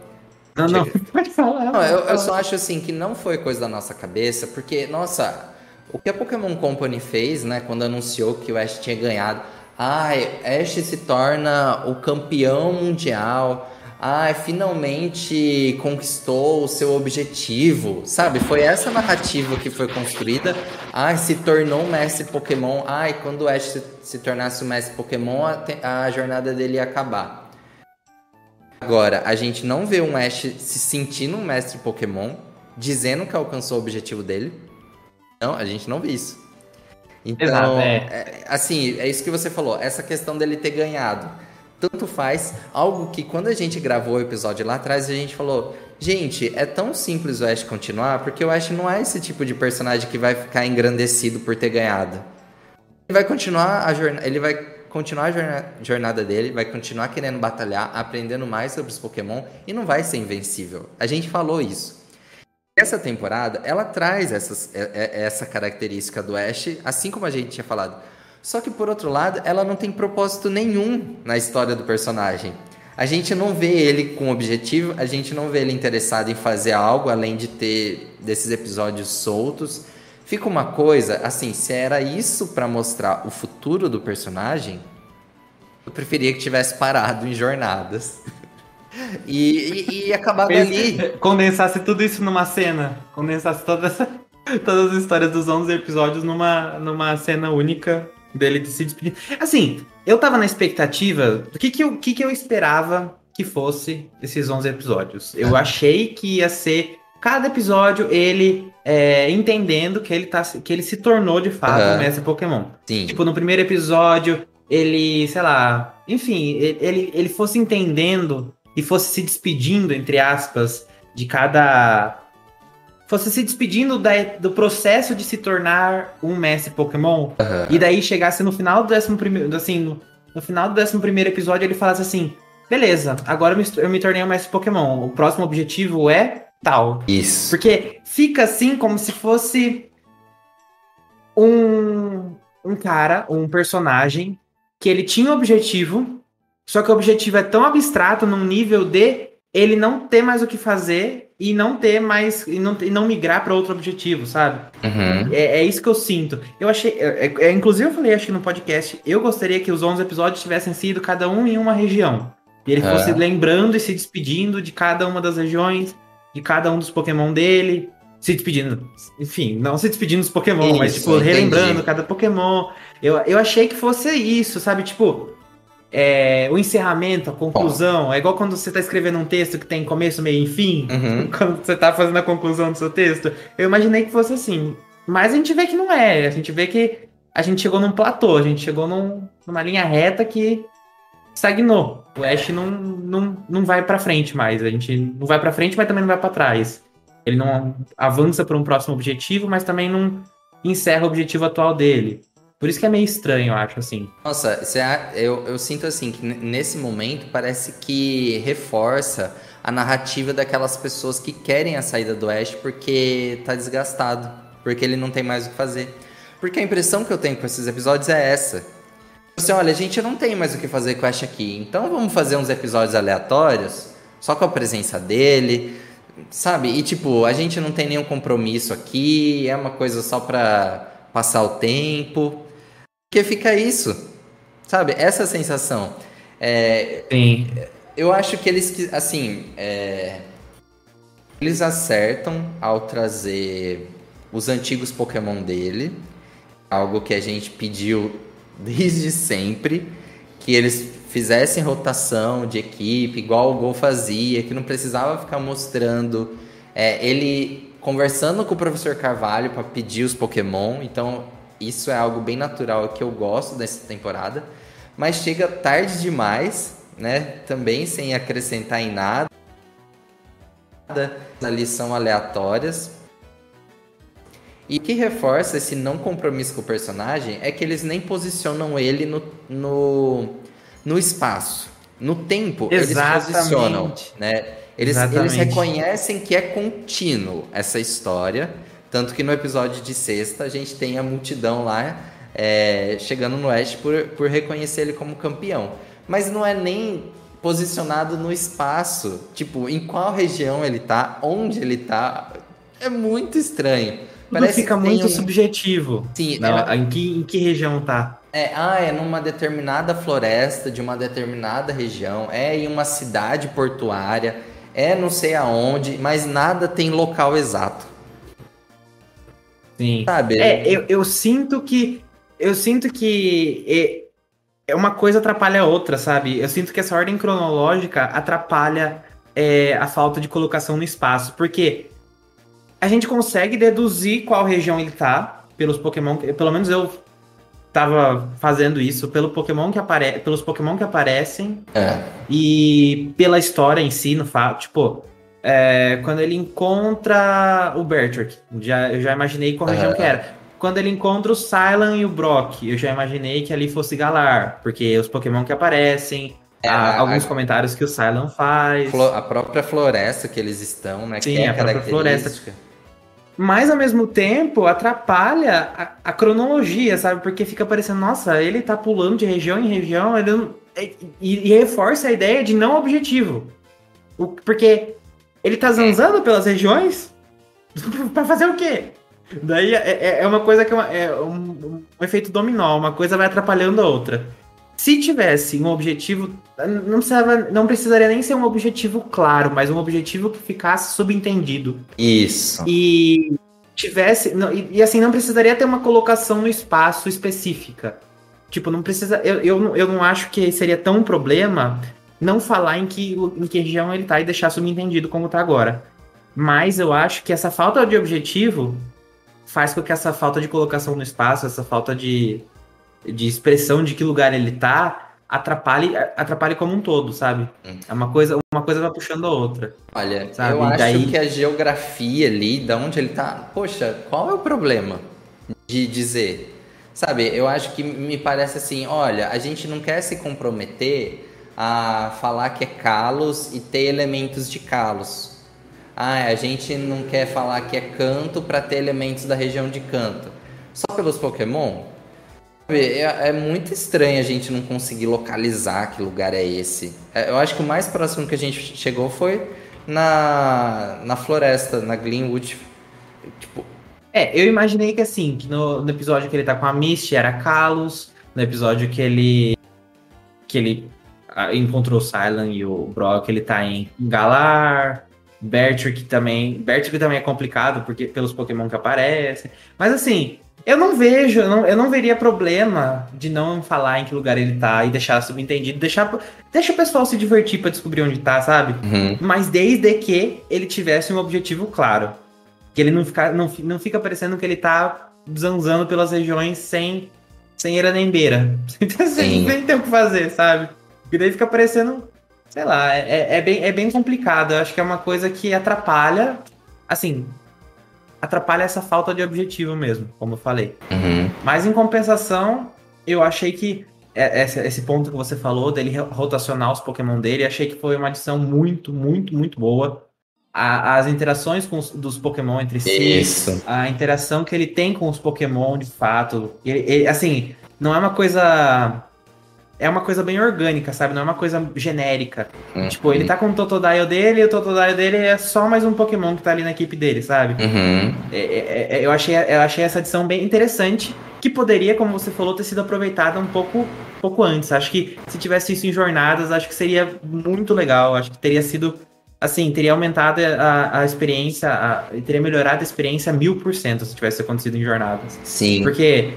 Não, não, [laughs] pode falar. Não, eu, eu só acho assim que não foi coisa da nossa cabeça, porque, nossa, o que a Pokémon Company fez, né, quando anunciou que o Ash tinha ganhado, ai, Ash se torna o campeão mundial ah, finalmente conquistou o seu objetivo, sabe? Foi essa narrativa que foi construída. Ah, se tornou um mestre Pokémon. Ah, e quando o Ash se, se tornasse o um mestre Pokémon, a, a, jornada dele ia acabar. Agora, a gente não vê um Ash se sentindo um mestre Pokémon, dizendo que alcançou o objetivo dele. Não, a gente não vê isso. Então, Exato, é. É, assim, é isso que você falou. Essa questão dele ter ganhado tanto faz. Algo que quando a gente gravou o episódio lá atrás, a gente falou: gente, é tão simples o Ash continuar, porque o Ash não é esse tipo de personagem que vai ficar engrandecido por ter ganhado. Ele vai continuar a jornada. Ele vai continuar a jornada dele, vai continuar querendo batalhar, aprendendo mais sobre os Pokémon e não vai ser invencível. A gente falou isso. Essa temporada, ela traz essas, é, é, essa característica do Ash, assim como a gente tinha falado. Só que por outro lado, ela não tem propósito nenhum na história do personagem. A gente não vê ele com objetivo, a gente não vê ele interessado em fazer algo além de ter desses episódios soltos. Fica uma coisa, assim, se era isso para mostrar o futuro do personagem, eu preferia que tivesse parado em jornadas. [laughs] e, e, e acabado ali. Condensasse tudo isso numa cena. Condensasse toda essa, [laughs] todas as histórias dos 11 episódios numa, numa cena única dele se despedir. Assim, eu tava na expectativa do que que eu, que que eu esperava que fosse esses 11 episódios. Eu achei que ia ser cada episódio ele é, entendendo que ele, tá, que ele se tornou de fato uhum. um mestre Pokémon. Sim. Tipo, no primeiro episódio, ele, sei lá, enfim, ele, ele fosse entendendo e fosse se despedindo, entre aspas, de cada fosse se despedindo da, do processo de se tornar um mestre Pokémon, uhum. e daí chegasse no final do décimo primeiro, assim, no, no, final do décimo primeiro episódio ele falasse assim, beleza, agora eu me, eu me tornei um mestre Pokémon, o próximo objetivo é tal. Isso. Porque fica assim como se fosse um, um cara, um personagem, que ele tinha um objetivo, só que o objetivo é tão abstrato num nível de ele não ter mais o que fazer e não ter mais e não, e não migrar para outro objetivo, sabe? Uhum. É, é, isso que eu sinto. Eu achei, é, é, é, inclusive eu falei acho que no podcast, eu gostaria que os 11 episódios tivessem sido cada um em uma região. E ele fosse uhum. lembrando e se despedindo de cada uma das regiões, de cada um dos Pokémon dele, se despedindo, enfim, não se despedindo dos Pokémon, isso, mas tipo relembrando cada Pokémon. Eu, eu achei que fosse isso, sabe? Tipo, é, o encerramento, a conclusão. É igual quando você está escrevendo um texto que tem começo, meio e fim. Uhum. [laughs] Quando você está fazendo a conclusão do seu texto. Eu imaginei que fosse assim. Mas a gente vê que não é. A gente vê que a gente chegou num platô. A gente chegou num, numa linha reta que estagnou. O Ash não, não, não vai para frente mais. A gente não vai para frente, mas também não vai para trás. Ele não avança para um próximo objetivo, mas também não encerra o objetivo atual dele. Por isso que é meio estranho, eu acho, assim. Nossa, eu, eu sinto assim que nesse momento parece que reforça a narrativa daquelas pessoas que querem a saída do Ash porque tá desgastado, porque ele não tem mais o que fazer. Porque a impressão que eu tenho com esses episódios é essa. Assim, olha, a gente não tem mais o que fazer com o Ash aqui, então vamos fazer uns episódios aleatórios, só com a presença dele, sabe? E tipo, a gente não tem nenhum compromisso aqui, é uma coisa só pra passar o tempo. Porque fica isso, sabe? Essa sensação. É, Sim. Eu acho que eles, assim, é, eles acertam ao trazer os antigos Pokémon dele, algo que a gente pediu desde sempre, que eles fizessem rotação de equipe, igual o Gol fazia, que não precisava ficar mostrando é, ele conversando com o professor Carvalho para pedir os Pokémon. Então, isso é algo bem natural que eu gosto dessa temporada. Mas chega tarde demais, né? Também sem acrescentar em nada. Ali são aleatórias. E o que reforça esse não compromisso com o personagem é que eles nem posicionam ele no, no, no espaço. No tempo, Exatamente. eles posicionam, né? Eles, eles reconhecem que é contínuo essa história. Tanto que no episódio de sexta a gente tem a multidão lá é, chegando no Oeste por, por reconhecer ele como campeão. Mas não é nem posicionado no espaço. Tipo, em qual região ele tá, onde ele tá. É muito estranho. Tudo Parece fica muito um... subjetivo. Sim, não, é... em, que, em que região tá? É, ah, é numa determinada floresta de uma determinada região, é em uma cidade portuária, é não sei aonde, mas nada tem local exato. Sim. Sabe? É, eu, eu sinto que. Eu sinto que. É, uma coisa atrapalha a outra, sabe? Eu sinto que essa ordem cronológica atrapalha é, a falta de colocação no espaço. Porque a gente consegue deduzir qual região ele tá pelos Pokémon. Pelo menos eu tava fazendo isso pelo Pokémon que apare... pelos Pokémon que aparecem é. e pela história em si, no fato, tipo, é, quando ele encontra o Bertrick, já, eu já imaginei qual região que era. Quando ele encontra o Sylan e o Brock, eu já imaginei que ali fosse Galar, porque os Pokémon que aparecem, é, há alguns a, comentários que o Sylan faz. A própria floresta que eles estão, né? Sim, que é a própria floresta mas ao mesmo tempo atrapalha a, a, cronologia, sabe? Porque fica parecendo, nossa, ele tá pulando de região em região ele, e, e, reforça a ideia de não objetivo. O, porque ele tá zanzando pelas regiões [laughs] para fazer o quê? Daí é, é, é uma coisa que é, uma, é um, um efeito dominó, uma coisa vai atrapalhando a outra. Se tivesse um objetivo, não, precisava, não precisaria nem ser um objetivo claro, mas um objetivo que ficasse subentendido. Isso. E tivesse. Não, e, e, assim, não precisaria ter uma colocação no espaço específica. Tipo, não precisa. Eu, eu, eu não acho que seria tão um problema não falar em que, em que região ele tá e deixar subentendido como tá agora. Mas eu acho que essa falta de objetivo faz com que essa falta de colocação no espaço, essa falta de de expressão de que lugar ele tá, atrapalhe, atrapalhe como um todo, sabe? Hum. É uma coisa, uma coisa vai puxando a outra. Olha, sabe? eu acho daí... que a geografia ali, da onde ele tá, poxa, qual é o problema de dizer? Sabe, eu acho que me parece assim, olha, a gente não quer se comprometer a falar que é Kalos e ter elementos de Kalos. Ah, a gente não quer falar que é canto para ter elementos da região de canto. Só pelos Pokémon? É, é, muito estranho a gente não conseguir localizar que lugar é esse. É, eu acho que o mais próximo que a gente chegou foi na, na floresta, na Greenwood. Tipo... É, eu imaginei que assim, que no, no episódio que ele tá com a Misty era Kalos, no episódio que ele que ele encontrou o Silent e o Brock, ele tá em Galar, Bertrick também, Bertrick também é complicado porque pelos Pokémon que aparecem. Mas assim, eu não vejo, eu não, eu não veria problema de não falar em que lugar ele tá e deixar subentendido, deixar, deixa o pessoal se divertir para descobrir onde tá, sabe? Uhum. Mas desde que ele tivesse um objetivo claro. Que ele não fica, não, não fica parecendo que ele tá zanzando pelas regiões sem, sem era nem beira. [laughs] sem, sem ter o que fazer, sabe? E daí fica parecendo, sei lá, é, é, bem, é bem complicado. Eu acho que é uma coisa que atrapalha. Assim, atrapalha essa falta de objetivo mesmo, como eu falei. Uhum. Mas em compensação, eu achei que é, esse ponto que você falou dele rotacionar os Pokémon dele, achei que foi uma adição muito, muito, muito boa. A, as interações os, dos Pokémon entre si, Isso. a interação que ele tem com os Pokémon de fato. Ele, ele, assim, não é uma coisa é uma coisa bem orgânica, sabe? Não é uma coisa genérica. Uhum. Tipo, ele tá com o Totodile dele e o Totodile dele é só mais um Pokémon que tá ali na equipe dele, sabe? Uhum. É, é, é, eu, achei, eu achei essa adição bem interessante, que poderia, como você falou, ter sido aproveitada um pouco, pouco antes. Acho que se tivesse isso em jornadas, acho que seria muito legal. Acho que teria sido assim, teria aumentado a, a experiência, a, teria melhorado a experiência mil por cento se tivesse acontecido em jornadas. Sim. Porque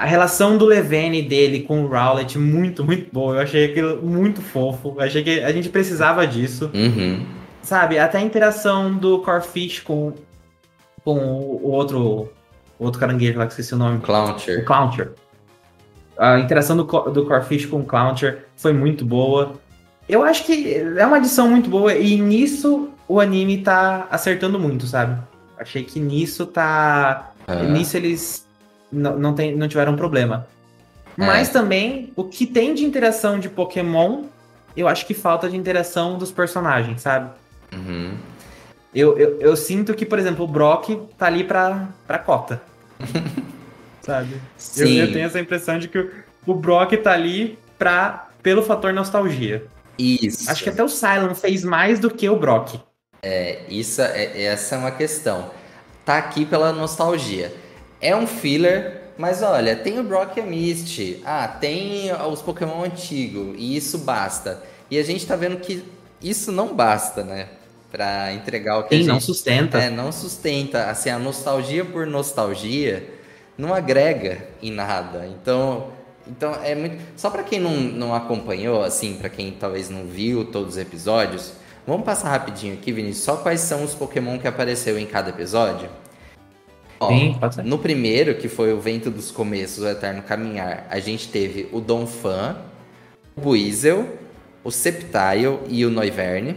A relação do Levene dele com o Rowlet muito, muito boa. Eu achei aquilo muito fofo. Eu achei que a gente precisava disso. Uhum. Sabe? Até a interação do Corfish com, com o outro, o outro caranguejo lá que esqueci o nome. O Clouncher. Clouncher. A interação do, do Corfish com o Clouncher foi muito boa. Eu acho que é uma adição muito boa e nisso o anime tá acertando muito, sabe? Achei que nisso tá. Aham. Nisso eles não, não, tem, não tiveram problema. Mas também, o que tem de interação de Pokémon, eu acho que falta de interação dos personagens, sabe? Uhum. Eu, eu, eu sinto que, por exemplo, o Brock tá ali pra, pra cota. [laughs] sabe? Eu, Sim. eu tenho essa impressão de que o, o Brock tá ali pra, pelo fator nostalgia. Isso. Acho que até o Silent fez mais do que o Brock. É, isso é, essa é uma questão. Tá aqui pela nostalgia. É um filler, mas olha, tem o Brock e a Misty. Ah, tem os Pokémon antigos. E isso basta. E a gente tá vendo que isso não basta, né? Pra entregar o que a Quem gente... não sustenta. É, não sustenta. Assim, a nostalgia por nostalgia não agrega em nada. Então, então é muito. Só pra quem não, não acompanhou, assim, pra quem talvez não viu todos os episódios, vamos passar rapidinho aqui, Vinícius, só quais são os Pokémon que apareceu em cada episódio? Sim, pode ser. no primeiro, que foi o Vento dos Começos, o Eterno Caminhar, a gente teve o Donphan, o Buizel, o Sceptile e o Noivern.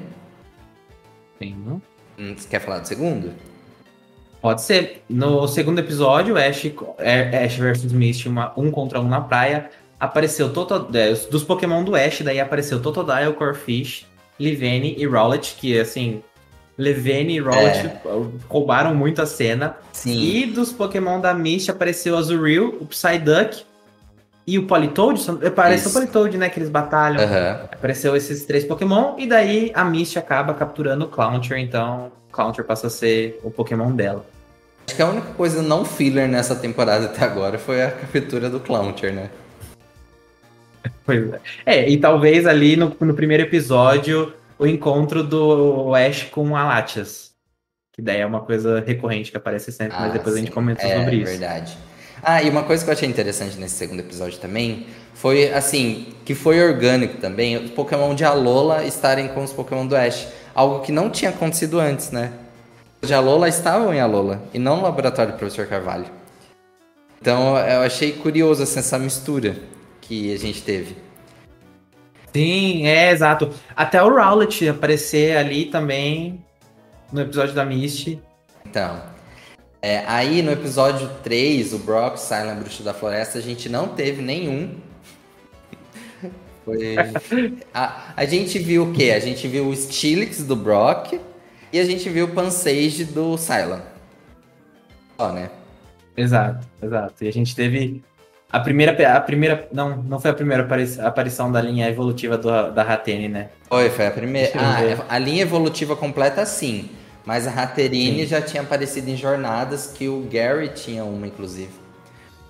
Sim. Hum, Você quer falar do segundo? Pode ser. No segundo episódio, Ash, é, Ash versus Misty, uma, um contra um na praia, apareceu Toto, é, dos Pokémon do Ash, daí apareceu Totodile, Corfish, Livene e Rowlet, que assim, Livene e Rowlet roubaram muito a cena. Sim. E dos Pokémon da Misty apareceu o Azurill, o Psyduck e o Politoed. são- Parece o. Politoed, né, que eles batalham. Aham. Apareceu esses três Pokémon, e daí a Misty acaba capturando o Clouncher, então o Clouncher passa a ser o Pokémon dela. Acho que a única coisa não filler nessa temporada até agora foi a captura do Clouncher, né? [laughs] Pois é. É, e talvez ali no, no primeiro episódio o encontro do Ash com a Latias. Que daí é uma coisa recorrente que aparece sempre, mas Ah, depois a sim. gente comenta é, sobre isso. verdade. Ah, e uma coisa que eu achei interessante nesse segundo episódio também foi, assim, que foi orgânico também, os Pokémon de Alola estarem com os Pokémon do Ash. Algo que não tinha acontecido antes, né? Os de Alola estavam em Alola, e não no laboratório do Professor Carvalho. Então eu achei curioso assim, essa mistura que a gente teve. Sim, é exato. Até o Rowlet aparecer ali também no episódio da Misty. Então, é, aí no episódio 3, o Brock, Silent Bruxo da Floresta, a gente não teve nenhum. Foi... [laughs] a, a gente viu o quê? A gente viu o Steelix do Brock e a gente viu o Pansage do Silent. Só, né? Exato, exato. E a gente teve a primeira, a primeira, não, não foi a primeira apari- aparição da linha evolutiva do, da Ratene, né? Foi, foi a primeira. Ah, a linha evolutiva completa sim. Mas a Raterine já tinha aparecido em jornadas que o Gary tinha uma, inclusive.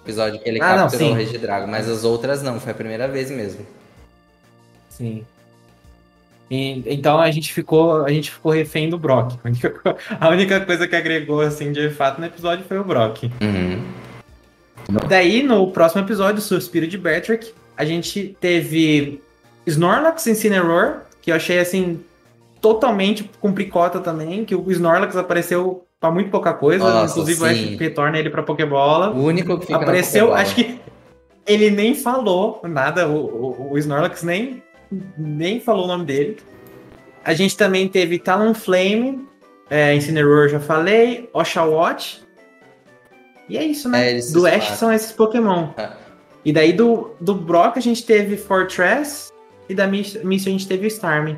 Episódio que ele Ah, não, capturou sim. o Regidrago. Mas as outras não, foi a primeira vez mesmo. Sim. E, então a gente ficou, a gente ficou refém do Brock. A única, co- a única coisa que agregou assim de fato no episódio foi o Brock. Uhum. Daí no próximo episódio, Suspiro de Bertrick, a gente teve Snorlax Incineroar, que eu achei assim totalmente com picota também, que o Snorlax apareceu pra muito pouca coisa, Nossa, inclusive o sim. Ash retorna ele pra Pokébola. O único que fica apareceu, acho que ele nem falou nada, o, o, o Snorlax nem, nem falou o nome dele. A gente também teve Talonflame, é, Incineroar já falei, Oshawott. E é isso, né? É, do Ash são esses Pokémon. É. E daí do, do Brock a gente teve Fortress e da Miss Miss a gente teve o Starmie.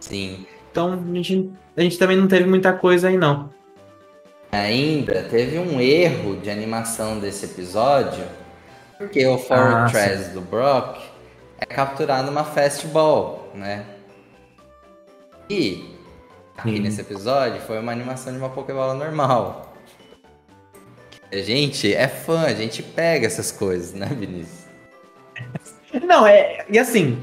Sim. Então a gente, a gente também não teve muita coisa aí não. Ainda teve um erro de animação desse episódio, porque o Ah, Fortress do Brock é capturado numa fastball, né? E aqui Sim. nesse episódio foi uma animação de uma Pokébola normal. A gente é fã, a gente pega essas coisas, né, Vinícius? Não, é. E assim,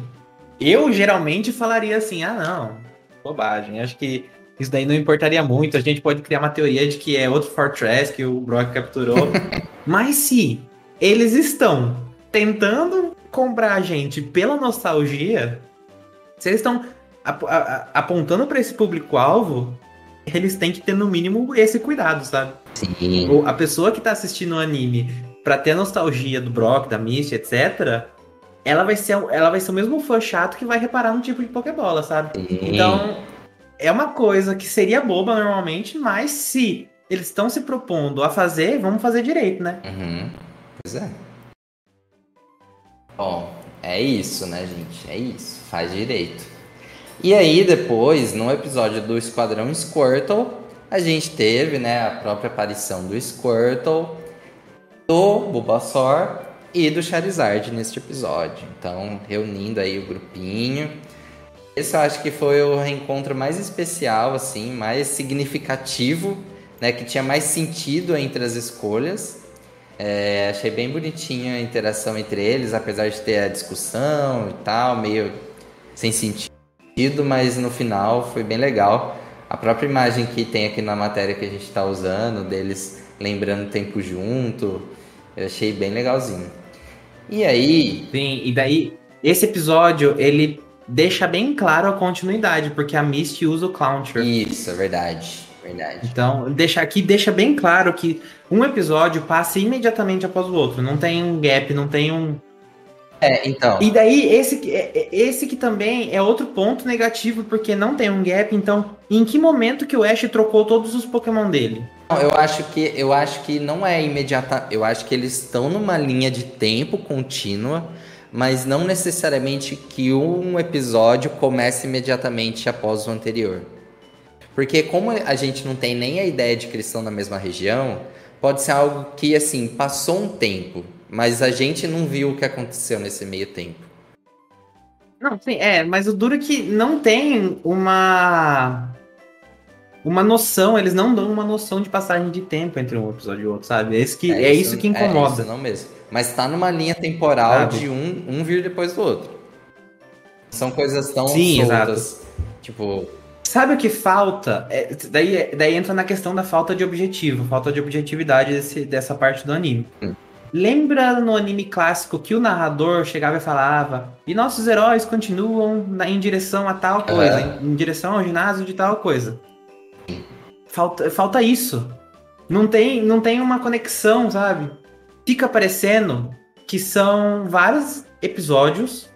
eu geralmente falaria assim: ah, não, bobagem. Acho que isso daí não importaria muito. A gente pode criar uma teoria de que é outro Fortress que o Brock capturou. [laughs] Mas se eles estão tentando comprar a gente pela nostalgia, se eles estão ap apontando para esse público-alvo, eles têm que ter no mínimo esse cuidado, sabe? Sim. Ou a pessoa que tá assistindo o anime pra ter a nostalgia do Brock, da Misty, etc., ela vai ser, ela vai ser o mesmo fã chato que vai reparar no tipo de Pokébola, sabe? Sim. Então, é uma coisa que seria boba normalmente, mas se eles estão se propondo a fazer, vamos fazer direito, né? Uhum. Pois é. Bom, é isso, né, gente? É isso. Faz direito. E aí, depois, no episódio do Esquadrão Squirtle, a gente teve, né, a própria aparição do Squirtle, do Bulbasaur e do Charizard neste episódio. Então, reunindo aí o grupinho. Esse eu acho que foi o reencontro mais especial, assim, mais significativo, né, que tinha mais sentido entre as escolhas. É, achei bem bonitinho a interação entre eles, apesar de ter a discussão e tal, meio sem sentido, mas no final foi bem legal. A própria imagem que tem aqui na matéria que a gente está usando, deles lembrando o tempo junto, eu achei bem legalzinho. E aí. Sim, e daí, esse episódio, ele deixa bem claro a continuidade, porque a Misty usa o Clauncher. Isso, é verdade. Verdade. Então, deixa aqui deixa bem claro que um episódio passa imediatamente após o outro. Não tem um gap, não tem um. É, então. E daí, esse, que- é- é- esse que também é outro ponto negativo, porque não tem um gap. Então, em que momento que o Ash trocou todos os Pokémon dele? Eu acho que eu acho que não é imediata. Eu acho que eles estão numa linha de tempo contínua, mas não necessariamente que um episódio comece imediatamente após o anterior. Porque como a gente não tem nem a ideia de que eles estão na mesma região, pode ser algo que assim passou um tempo, mas a gente não viu o que aconteceu nesse meio tempo. Não, sim, é, mas o duro é que não tem uma. Uma noção, eles não dão uma noção de passagem de tempo entre um episódio e outro, sabe? É isso que, é isso que É incomoda. isso não mesmo. Mas tá numa linha temporal Sabe? de um, um vir depois do outro. São coisas tão Sim, soltas. Tipo, Sabe o que falta? É, daí, daí entra na questão da falta de objetivo, falta de objetividade desse- dessa parte do anime. Hum. Lembra no anime clássico que o narrador chegava e falava: e nossos heróis continuam na- em direção a tal coisa, em, em direção ao ginásio de tal coisa. Falta, falta isso. Não tem, não tem uma conexão, sabe? Fica parecendo que são vários episódios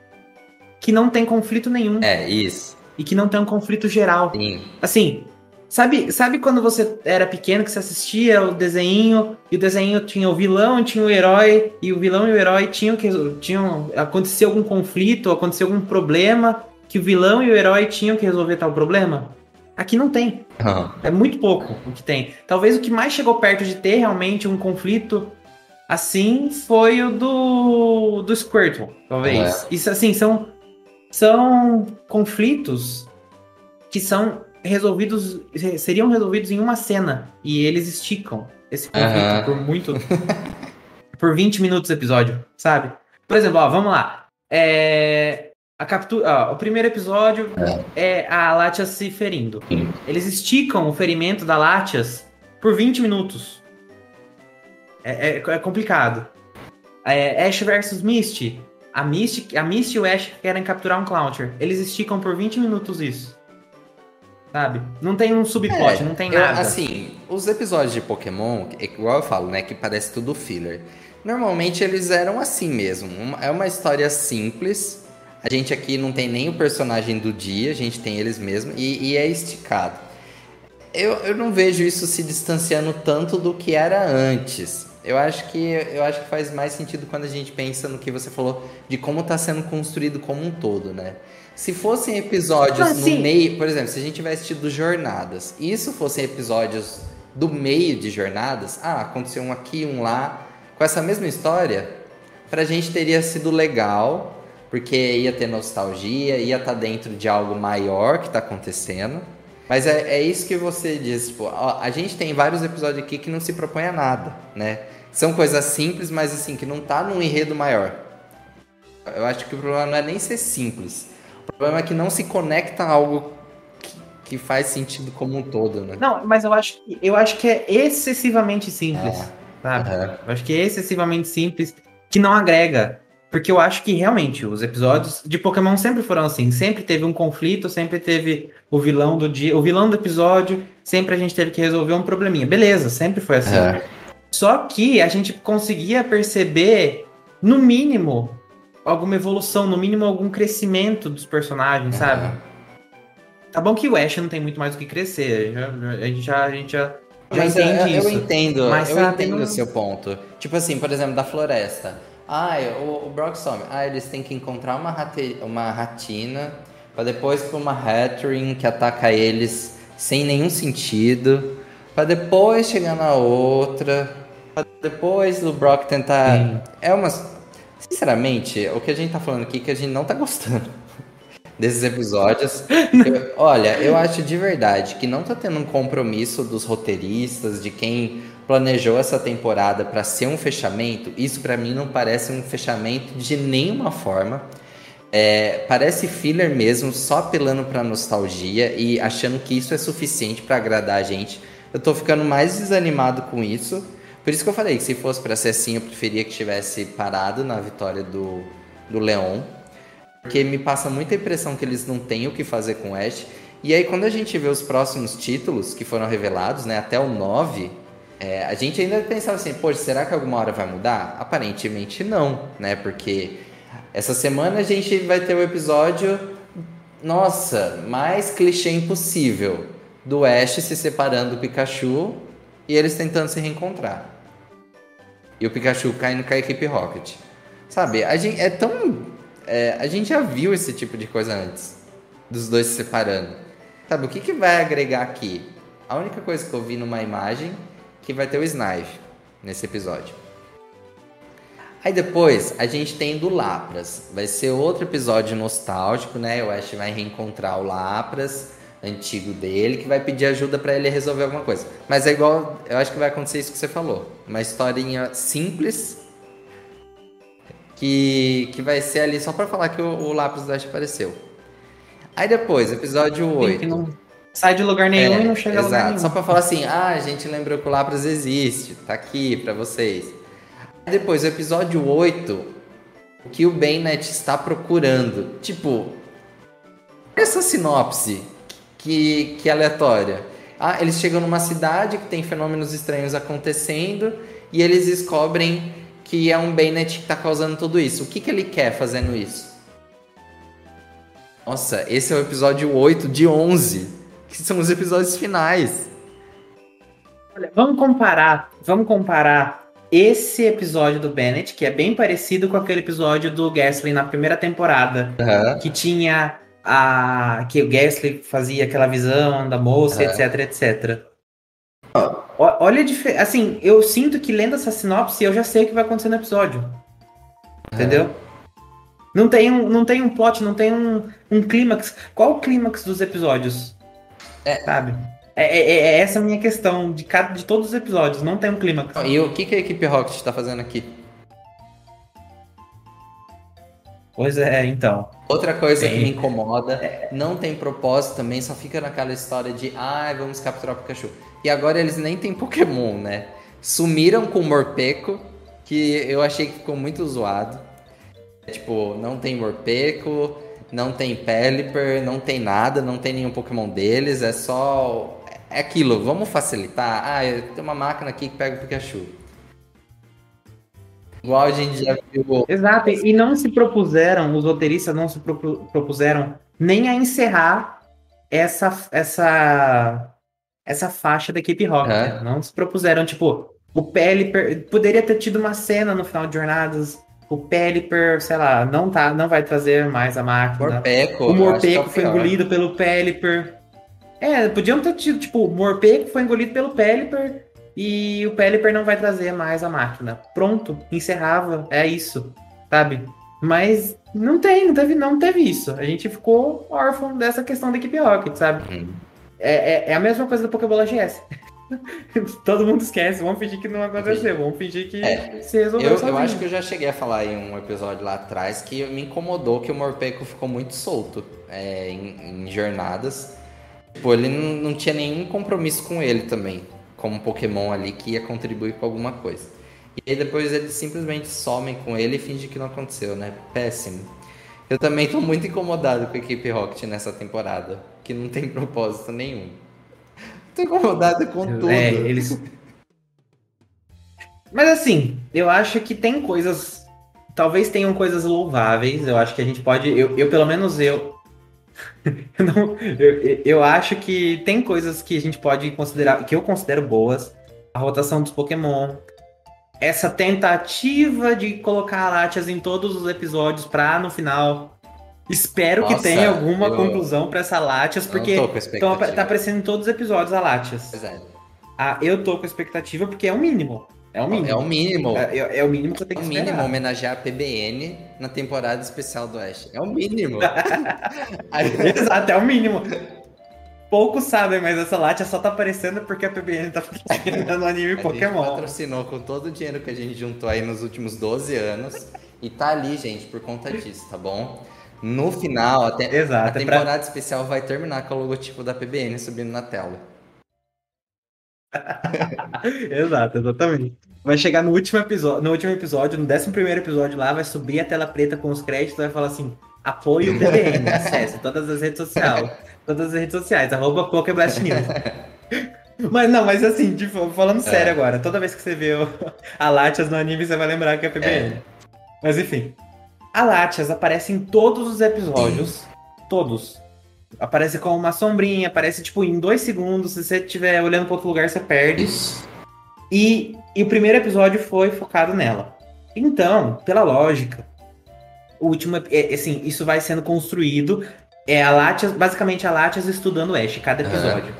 que não tem conflito nenhum é isso. e que não tem um conflito geral. Sim. Assim, sabe, sabe quando você era pequeno que você assistia o desenho e o desenho tinha o vilão, tinha o herói e o vilão e o herói tinham que tinham aconteceu algum conflito, aconteceu algum problema que o vilão e o herói tinham que resolver tal problema? Aqui não tem. Aham. É muito pouco o que tem. Talvez o que mais chegou perto de ter realmente um conflito assim foi o do do Squirtle, talvez. Isso assim são são conflitos que são resolvidos seriam resolvidos em uma cena e eles esticam esse conflito Aham. por muito por 20 minutos episódio, sabe? Por exemplo, ó, vamos lá. É, a captura, ó, o primeiro episódio é a Latias se ferindo. Eles esticam o ferimento da Latias por 20 minutos. É, é- é complicado. É, Ash versus Misty. A Misty, a Misty e o Ash querem capturar um Clauncher. Eles esticam por 20 minutos isso. Sabe? Não tem um subplot, É, não tem eu- nada. assim, os episódios de Pokémon, é igual eu falo, né? Que parece tudo filler. Normalmente eles eram assim mesmo. uma- é uma história simples. A gente aqui não tem nem o personagem do dia, a gente tem eles mesmo, e, e é esticado. Eu, eu não vejo isso se distanciando tanto do que era antes. Eu acho que eu acho que faz mais sentido quando a gente pensa no que você falou de como está sendo construído como um todo, né? Se fossem episódios Mas, assim- no meio, por exemplo, se a gente tivesse tido jornadas, e isso fossem episódios do meio de jornadas, ah, aconteceu um aqui, um lá, com essa mesma história, pra gente teria sido legal, porque ia ter nostalgia, ia estar dentro de algo maior que tá acontecendo. Mas é, é isso que você diz, tipo, ó, a gente tem vários episódios aqui que não se propõe a nada, né? São coisas simples, mas assim, que não tá num enredo maior. Eu acho que o problema não é nem ser simples. O problema é que não se conecta a algo que, que faz sentido como um todo, né? Não, mas eu acho, que- eu acho que é excessivamente simples. É. sabe? Uhum. Eu acho que é excessivamente simples, que não agrega. Porque eu acho que realmente os episódios de Pokémon sempre foram assim. Sempre teve um conflito, sempre teve o vilão do dia, o vilão do episódio, sempre a gente teve que resolver um probleminha. Beleza, sempre foi assim. É. Só que a gente conseguia perceber, no mínimo, alguma evolução, no mínimo algum crescimento dos personagens, sabe? Tá bom que o Ash não tem muito mais o que crescer. Já, a gente já, a gente já, já entende eu, isso. Eu entendo, mas, eu sabe, entendo o seu ponto. Tipo assim, por exemplo, da floresta. Ah, o, o Brock some. Ah, eles têm que encontrar uma, rate, uma ratina para depois para uma Hatterin que ataca eles sem nenhum sentido. para depois chegar na outra. para depois o Brock tentar. Sim. É umas. Sinceramente, o que a gente tá falando aqui é que a gente não tá gostando [laughs] desses episódios. eu, olha, eu acho de verdade que não tá tendo um compromisso dos roteiristas, de quem planejou essa temporada para ser um fechamento, isso para mim não parece um fechamento de nenhuma forma. É, parece filler mesmo, só apelando para nostalgia e achando que isso é suficiente para agradar a gente. Eu tô ficando mais desanimado com isso. Por isso que eu falei que se fosse para ser assim, eu preferia que tivesse parado na vitória do, do Leon. Porque me passa muita impressão que eles não têm o que fazer com o Ash. E aí, quando a gente vê os próximos títulos que foram revelados, né, até o 9, é, a gente ainda pensava assim, poxa, será que alguma hora vai mudar? Aparentemente não, né? Porque essa semana a gente vai ter o um episódio, nossa, mais clichê impossível, do Ash se separando do Pikachu e eles tentando se reencontrar. E o Pikachu caindo com a equipe Rocket. Sabe, a gente é tão. É, a gente já viu esse tipo de coisa antes. Dos dois se separando. Sabe, o que, que vai agregar aqui? A única coisa que eu vi numa imagem que vai ter o Snipe nesse episódio. Aí depois a gente tem do Lapras. Vai ser outro episódio nostálgico, né? O Ash vai reencontrar o Lapras antigo dele, que vai pedir ajuda para ele resolver alguma coisa. Mas é igual, eu acho que vai acontecer isso que você falou. Uma historinha simples que, que vai ser ali só para falar que o, o do Ash apareceu. Aí depois, episódio 8 sai de lugar nenhum é, e não chega exato. a lugar nenhum. Só para falar assim, ah, a gente lembrou que o Lapras existe, tá aqui para vocês. Depois, o episódio 8, o que o Bennett está procurando. Tipo, essa sinopse que, que é aleatória. Ah, eles chegam numa cidade que tem fenômenos estranhos acontecendo e eles descobrem que é um Bennett que está causando tudo isso. O que, que ele quer fazendo isso? Nossa, esse é o episódio 8 de 11 que são os episódios finais. Olha, vamos comparar, vamos comparar esse episódio do Bennett, que é bem parecido com aquele episódio do Gasly na primeira temporada, uhum. que tinha a que o Gasly fazia aquela visão da moça, uhum. etc, etc. Olha a diferença. Assim, eu sinto que lendo essa sinopse eu já sei o que vai acontecer no episódio. Uhum. Entendeu? Não tem, um, não tem um plot, não tem um, um clímax. Qual o clímax dos episódios? É. Sabe? É, é, é, é, essa a minha questão de, cada, de todos os episódios, não tem um clímax. E o que, que a equipe Rocket está fazendo aqui? Pois é, então. Outra coisa tem. que me incomoda, não tem propósito também, só fica naquela história de ah, vamos capturar o Pikachu. E agora eles nem têm Pokémon, né? Sumiram com o Morpeco, que eu achei que ficou muito zoado. Tipo, não tem Morpeco, não tem Pelipper, não tem nada, não tem nenhum Pokémon deles, é só. É aquilo, vamos facilitar. Ah, tem uma máquina aqui que pega o Pikachu. Igual a gente já viu. Exato, e não se propuseram, os roteiristas não se propuseram nem a encerrar essa, essa, essa faixa da equipe Rocket. Né? Não se propuseram, tipo, o Pelipper. Poderia ter tido uma cena no final de Jornadas o Pelipper, sei lá, não tá, não vai trazer mais a máquina. Morpeco, o Morpeco é foi engolido pelo Pelipper. É, podiam ter tido, tipo, o Morpeco foi engolido pelo Pelipper e o Pelipper não vai trazer mais a máquina. Pronto, encerrava, é isso, sabe? Mas não tem, não teve, não teve isso. A gente ficou órfão dessa questão da equipe Rocket, sabe? Hum. É, é, é, a mesma coisa da Pokébola GS. [laughs] Todo mundo esquece, vamos fingir que não aconteceu, vamos fingir que é, se resolveu eu, eu, acho que eu já cheguei a falar em um episódio lá atrás que me incomodou que o Morpeco ficou muito solto é, em, em, jornadas. Tipo, ele não, não, tinha nenhum compromisso com ele também, como Pokémon ali que ia contribuir com alguma coisa. E aí depois eles simplesmente somem com ele e fingem que não aconteceu, né? Péssimo. Eu também tô muito incomodado com a equipe Rocket nessa temporada, que não tem propósito nenhum. Tô incomodado com tudo. É, eles. Mas assim, eu acho que tem coisas. Talvez tenham coisas louváveis. Eu acho que a gente pode. Eu, eu pelo menos eu. Eu, [laughs] não, eu, eu acho que tem coisas que a gente pode considerar. Que eu considero boas. A rotação dos Pokémon. Essa tentativa de colocar a Latias em todos os episódios pra no final. Espero Nossa, que tenha alguma eu- conclusão pra essa Latias, porque tô tá aparecendo em todos os episódios a Latias. É. Ah, eu tô com expectativa porque é o mínimo. É o mínimo. É o mínimo. É, é- é o mínimo que eu É tenho o que mínimo esperar. homenagear a PBN na temporada especial do Ash. É o mínimo. [laughs] Exato, é o mínimo. Poucos sabem, mas essa Latia só tá aparecendo porque a PBN tá patrocinando no anime A gente Pokémon. patrocinou com todo o dinheiro que a gente juntou aí nos últimos 12 anos. E tá ali, gente, por conta disso, tá bom? No final, até a é pra- temporada especial vai terminar com o logotipo da PBN subindo na tela. [laughs] Exato, exatamente. Vai chegar no último episódio, no último episódio, no 11 primeiro episódio lá, vai subir a tela preta com os créditos e vai falar assim: apoio PBN, acesse todas as redes sociais. Todas as redes sociais, arroba Pokéblast News. [laughs] Mas não, mas assim, tipo, falando sério É. agora, toda vez que você vê o- a Latias no anime, você vai lembrar que é PBN. Mas enfim. A Latias aparece em todos os episódios. Todos. Aparece com uma sombrinha, aparece tipo em dois segundos. Se você estiver olhando para outro lugar, você perde. E, e o primeiro episódio foi focado nela. Então, pela lógica, o último, é, assim, isso vai sendo construído. É a Latias, basicamente a Latias estudando o Ash, cada episódio.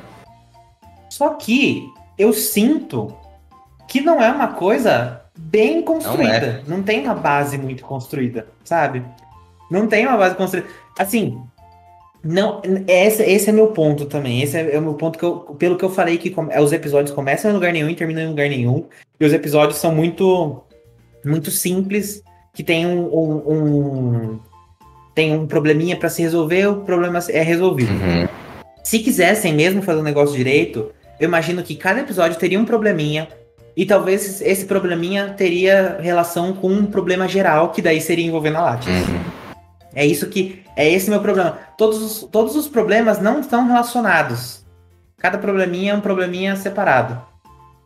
Só que eu sinto que não é uma coisa bem construída. Não, tem uma base muito construída, sabe? Não tem uma base construída. Assim, não, esse, esse é meu ponto também. Esse é, é o meu ponto que eu, pelo que eu falei que come- os episódios começam em lugar nenhum e terminam em lugar nenhum. E os episódios são muito muito simples, que tem um, um- um- tem um probleminha pra se resolver, o problema é resolvido. Uhum. Se quisessem mesmo fazer o negócio direito, eu imagino que cada episódio teria um probleminha. E talvez esse probleminha teria relação com um problema geral, que daí seria envolvendo a Latias. Uhum. É isso que. É esse meu problema. Todos os, todos os problemas não estão relacionados. Cada probleminha é um probleminha separado.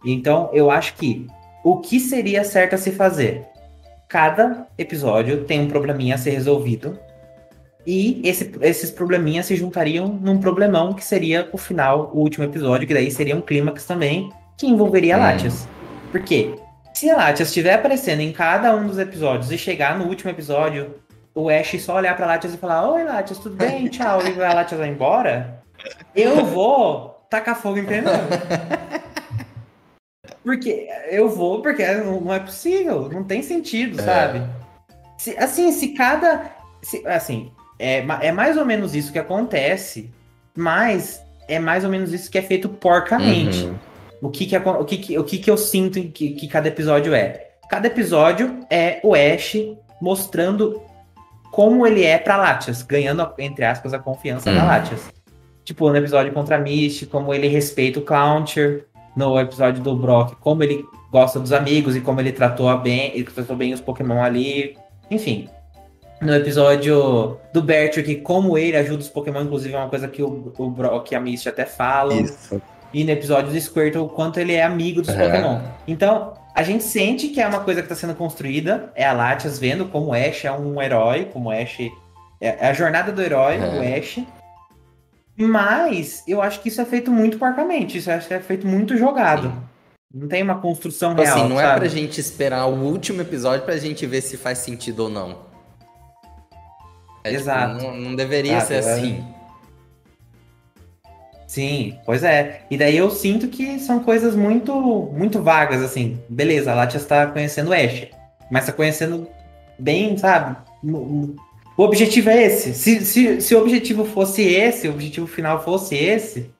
Então, eu acho que o que seria certo a se fazer? Cada episódio tem um probleminha a ser resolvido. E esse- esses probleminhas se juntariam num problemão que seria o final, o último episódio, que daí seria um clímax também, que envolveria Hum. Latias. Por quê? Se a Latias estiver aparecendo em cada um dos episódios e chegar no último episódio, o Ash só olhar pra Latias e falar: Oi, Latias, tudo bem? Tchau. E a Latias vai embora. Eu vou tacar fogo em pneu. Porque eu vou, porque não é possível, não tem sentido, É. sabe? Se- assim, se cada. se- assim, é, é mais ou menos isso que acontece, mas é mais ou menos isso que é feito porcamente. Uhum. O que que, o que, que- o que, que eu sinto em que, que cada episódio é? Cada episódio é o Ash mostrando como ele é pra Latias, ganhando, entre aspas, a confiança da Hum. Latias. Tipo, no episódio contra a Misty, como ele respeita o Clauncher. No episódio do Brock, como ele gosta dos amigos e como ele tratou, bem, ele tratou bem os Pokémon ali. Enfim. No episódio do Bertrick, como ele ajuda os Pokémon, inclusive é uma coisa que o, o Brock e a Misty até falam. Isso. E no episódio do Squirtle, o quanto ele é amigo dos. Pokémon. Então, a gente sente que é uma coisa que está sendo construída. É a Latias vendo como o Ash é um herói, como o Ash. É é a jornada do herói, Uhum. o Ash. Mas eu acho que isso é feito muito porcamente. Isso acho que é feito muito jogado. Não tem uma construção Tipo real. assim, não é sabe? pra gente esperar o último episódio pra gente ver se faz sentido ou não. É, tipo, Exato. não, não deveria Exato, ser é. assim. Sim, pois é. E daí eu sinto que são coisas muito muito vagas, assim. Beleza, a Latias tá conhecendo Ash. Mas tá conhecendo bem, sabe? O o objetivo é esse. Se, se, se o objetivo fosse esse, o objetivo final fosse esse,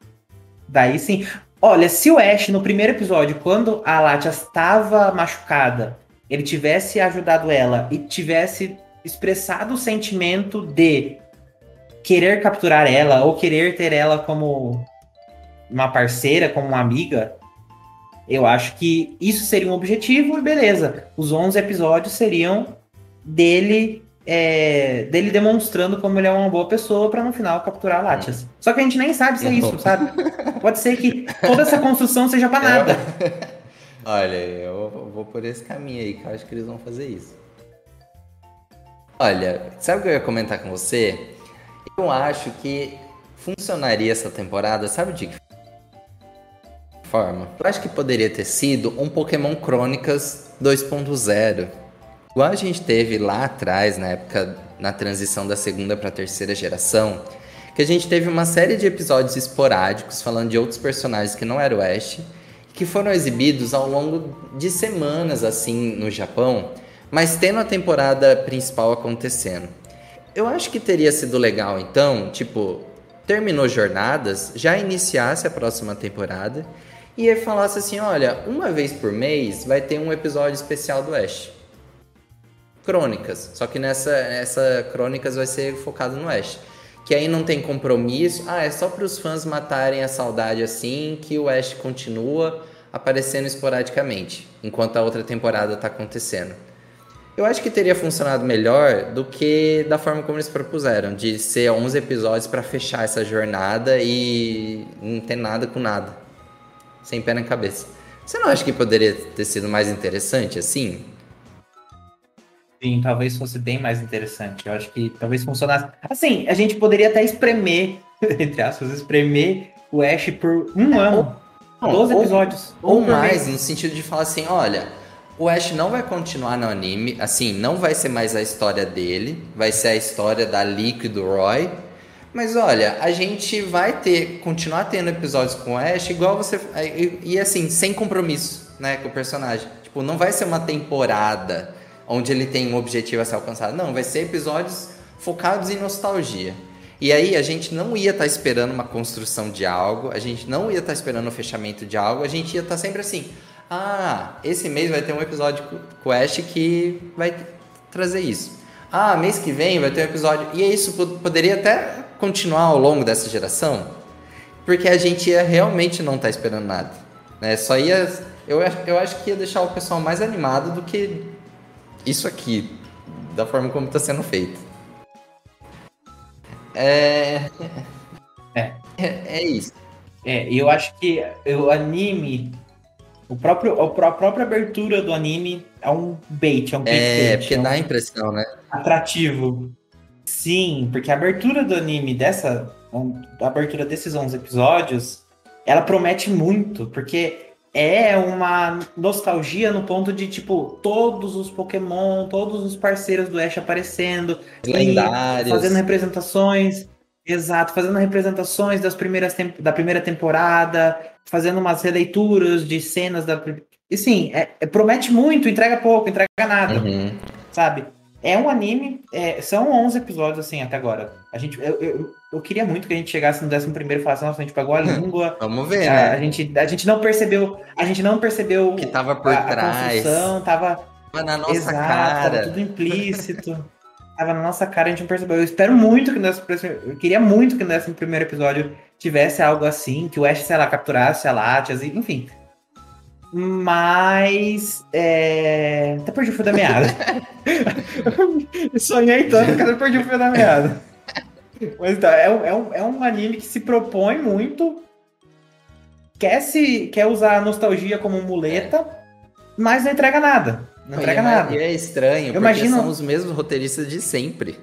daí sim. Olha, se o Ash, no primeiro episódio, quando a Latias estava machucada, ele tivesse ajudado ela e tivesse expressado o sentimento de querer capturar ela ou querer ter ela como uma parceira, como uma amiga, Eu acho que isso seria um objetivo e beleza. Os 11 episódios seriam dele é, dele demonstrando como ele é uma boa pessoa para no final capturar Latias. Só que a gente nem sabe se é isso, sabe? Pode ser que toda essa construção seja para nada. [laughs] Olha, eu vou por esse caminho aí, que eu acho que eles vão fazer isso. Olha, sabe o que eu ia comentar com você? Eu acho que funcionaria essa temporada, sabe de que forma? Eu acho que poderia ter sido um Pokémon Crônicas 2.0. Igual a gente teve lá atrás, na época, na transição da segunda para a terceira geração, que a gente teve uma série de episódios esporádicos falando de outros personagens que não era o Ash, que foram exibidos ao longo de semanas assim no Japão, mas tendo a temporada principal acontecendo. Eu acho que teria sido legal então, tipo, terminou jornadas, já iniciasse a próxima temporada e ele falasse assim, olha, uma vez por mês vai ter um episódio especial do Ash crônicas. Só que nessa, essa crônicas vai ser focado no Ash. Que aí não tem compromisso. Ah, é só para os fãs matarem a saudade assim que o Ash continua aparecendo esporadicamente, enquanto a outra temporada está acontecendo. Eu acho que teria funcionado melhor do que da forma como eles propuseram, de ser 11 episódios para fechar essa jornada e não ter nada com nada. Sem pé na cabeça. Você não acha que poderia ter sido mais interessante assim? Sim, talvez fosse bem mais interessante. Eu acho que talvez funcionasse. Assim, a gente poderia até espremer, [laughs] entre aspas, espremer o Ash por um ano. Não, 12 episódios. Ou, ou mais, no sentido de falar assim: olha, o Ash não vai continuar no anime, assim, não vai ser mais a história dele, vai ser a história da Liquid Roy. Mas olha, a gente vai ter, continuar tendo episódios com o Ash igual você. E, e assim, sem compromisso, né, com o personagem. Tipo, não vai ser uma temporada onde ele tem um objetivo a ser alcançado. Não, vai ser episódios focados em nostalgia. E aí a gente não ia estar tá esperando uma construção de algo, a gente não ia estar tá esperando o fechamento de algo, a gente ia estar tá sempre assim: ah, esse mês vai ter um episódio Ash que vai trazer isso. Ah, mês que vem vai ter um episódio. E isso poderia até continuar ao longo dessa geração, porque a gente ia realmente não estar tá esperando nada. Né? Só ia. Eu, eu acho que ia deixar o pessoal mais animado do que isso aqui, da forma como está sendo feito. É... é. [laughs] É, é isso. É, eu acho que o anime, o próprio, a própria abertura do anime é um bait, é um bait. É, bait, porque é um dá a impressão, né? Atrativo. Sim, porque a abertura do anime dessa, a abertura desses 11 episódios, ela promete muito, porque é uma nostalgia no ponto de, tipo, todos os Pokémon, todos os parceiros do Ash aparecendo, lendários, fazendo representações. Exato, fazendo representações das primeiras da primeira temporada, fazendo umas releituras de cenas da. E sim, é, é, promete muito, entrega pouco, entrega nada. Uhum. Sabe? É um anime, é, são 11 episódios, assim, até agora. A gente, eu, eu, eu, queria muito que a gente chegasse no 11 primeiro e falasse, nossa, a gente pagou a [laughs] língua. Vamos ver, a, né? A gente, a gente não percebeu, a gente não percebeu que tava por a, trás. A tava, tava na nossa exato, cara. Tava tudo implícito. [laughs] tava na nossa cara, a gente não percebeu. Eu espero muito que nesse, eu queria muito que nesse primeiro episódio tivesse algo assim, que o Ash, sei lá, capturasse a Latias, enfim. Mas. É... Até perdi o fio da meada. [laughs] Sonhei tanto que até perdi o fio da meada. Mas tá, é, é, um, é um anime que se propõe muito. Quer, se, quer usar a nostalgia como muleta, mas não entrega nada. Não entrega é, nada. E é estranho, Eu porque imagino... são os mesmos roteiristas de sempre.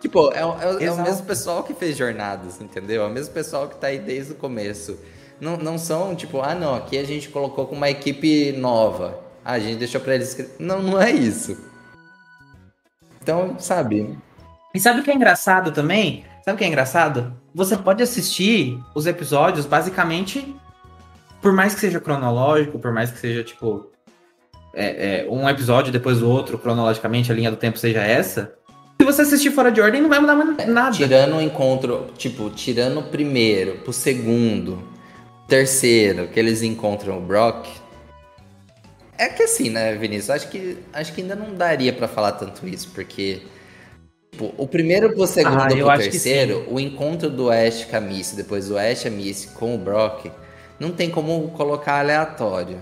Tipo, é, é, é o mesmo pessoal que fez jornadas, entendeu? É o mesmo pessoal que tá aí desde o começo. Não, não são tipo, ah, não, aqui a gente colocou com uma equipe nova. Ah, a gente deixou pra eles. Não, não é isso. Então, sabe. E sabe o que é engraçado também? Sabe o que é engraçado? Você pode assistir os episódios basicamente, por mais que seja cronológico, por mais que seja tipo. É, é, um episódio depois do outro, cronologicamente, a linha do tempo seja essa. Se você assistir fora de ordem, não vai mudar nada. Tirando o encontro, tipo, tirando o primeiro pro segundo, terceiro, que eles encontram o Brock. É que assim, né, Vinícius? Acho que, acho que ainda não daria para falar tanto isso, porque tipo, o primeiro pro segundo ah, pro terceiro, o encontro do Ash com a Missy, depois do Ash e a Missy com o Brock, Não tem como colocar aleatório.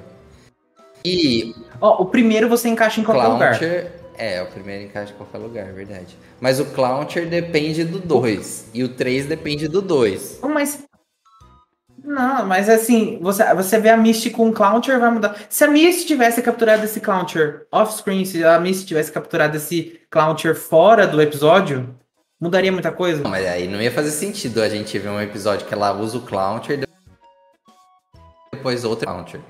E. Ó, o primeiro você encaixa em qualquer Launcher, lugar. É, o primeiro encaixa em qualquer lugar, é verdade. Mas o Clouncher depende do 2. E o 3 depende do 2. Mas. Não, mas assim, você, você vê a Misty com o Clouncher, vai mudar. Se a Misty tivesse capturado esse Clouncher off-screen, se a Misty tivesse capturado esse Clouncher fora do episódio, mudaria muita coisa? Não, mas aí não ia fazer sentido a gente ver um episódio que ela usa o Clouncher depois outro Clouncher.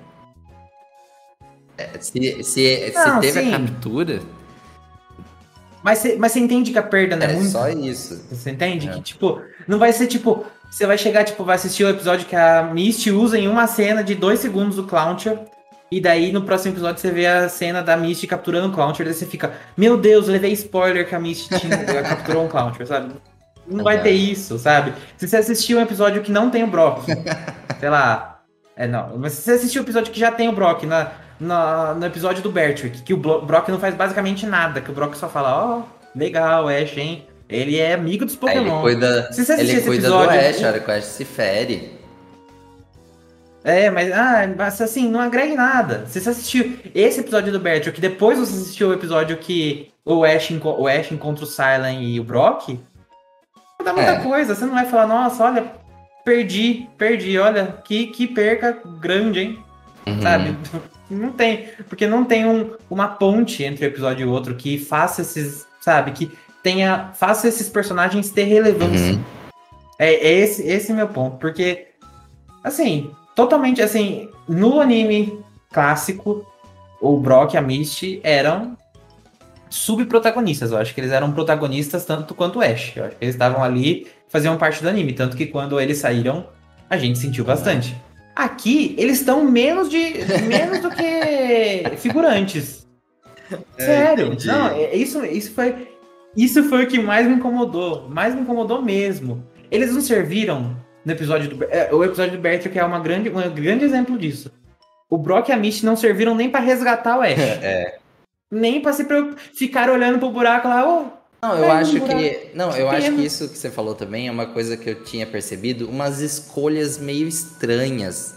É, se, se, Não, se teve sim. a captura, Mas você, mas você entende que a perda não é, é muito? só isso. Você entende? É. Que, tipo, não vai ser tipo. Você vai chegar, tipo, vai assistir o episódio que a Misty usa em uma cena de dois segundos o Clouncher. E daí no próximo episódio você vê a cena da Misty capturando o Clouncher. Daí você fica, meu Deus, levei spoiler que a Misty tinha, capturou um Clouncher, sabe? Não vai Uhum. ter isso, sabe? Se você assistir um episódio que não tem o Brock, [laughs] sei lá. É, não. Mas se você assistir um episódio que já tem o Brock, na, na- no episódio do Bertrick, que o Brock não faz basicamente nada, que o Brock só fala, ó, legal, Ash, hein? Ele é amigo dos Aí ele Pokémon. cuida, Se você ele cuida episódio- do Ash, a hora que o Ash se fere. É, mas, ah, assim, não agrega nada. Se você assistiu esse episódio do Bertrick, que depois você assistiu o episódio que o Ash, o Ash encontra o Silent e o Brock, não dá muita É. coisa. Você não vai falar, nossa, olha, perdi, perdi, olha, que, que perca grande, hein? Uhum. sabe? Não tem, porque não tem um- uma ponte entre um episódio e outro que faça esses, sabe, que tenha, faça esses personagens ter relevância. Uhum. É, é esse, esse meu ponto, porque, assim, totalmente, assim, no anime clássico, o Brock e a Misty eram subprotagonistas, eu acho que eles eram protagonistas tanto quanto o Ash, eu acho que eles estavam ali, faziam parte do anime, tanto que quando eles saíram, a gente sentiu bastante. Aqui, eles estão menos de menos do que [laughs] figurantes. Sério. entendi. não, é- isso, isso foi isso foi o que mais me incomodou, mais me incomodou mesmo. Eles não serviram no episódio do é, o episódio do Bertrand que é uma grande um grande exemplo disso. O Brock e a Misty não serviram nem pra resgatar o Ash, [laughs] É. nem pra se preocup- ficar olhando pro buraco lá, ô, Não, eu acho um que. Não, eu acho que isso que você falou também é uma coisa que eu tinha percebido, umas escolhas meio estranhas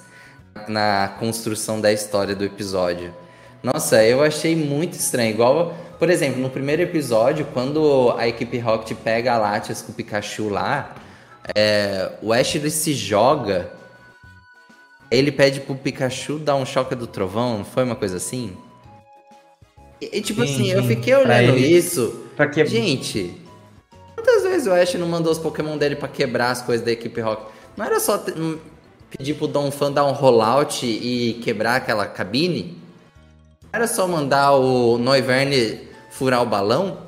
na construção da história do episódio. Nossa, eu achei muito estranho. Igual, por exemplo, no primeiro episódio, quando a equipe Rocket pega a Latias com o Pikachu lá, é, o Ash ele se joga. Ele pede pro Pikachu dar um choque do trovão, não foi uma coisa assim? E, e, tipo Sim, assim, eu sim. fiquei Pra olhando ele- isso. Pra Gente, quantas vezes o Ash não mandou os Pokémon dele pra quebrar as coisas da equipe Rock? Não era só pedir pro Dom Fan dar um rollout e quebrar aquela cabine? Não era só mandar o Noiverne furar o balão?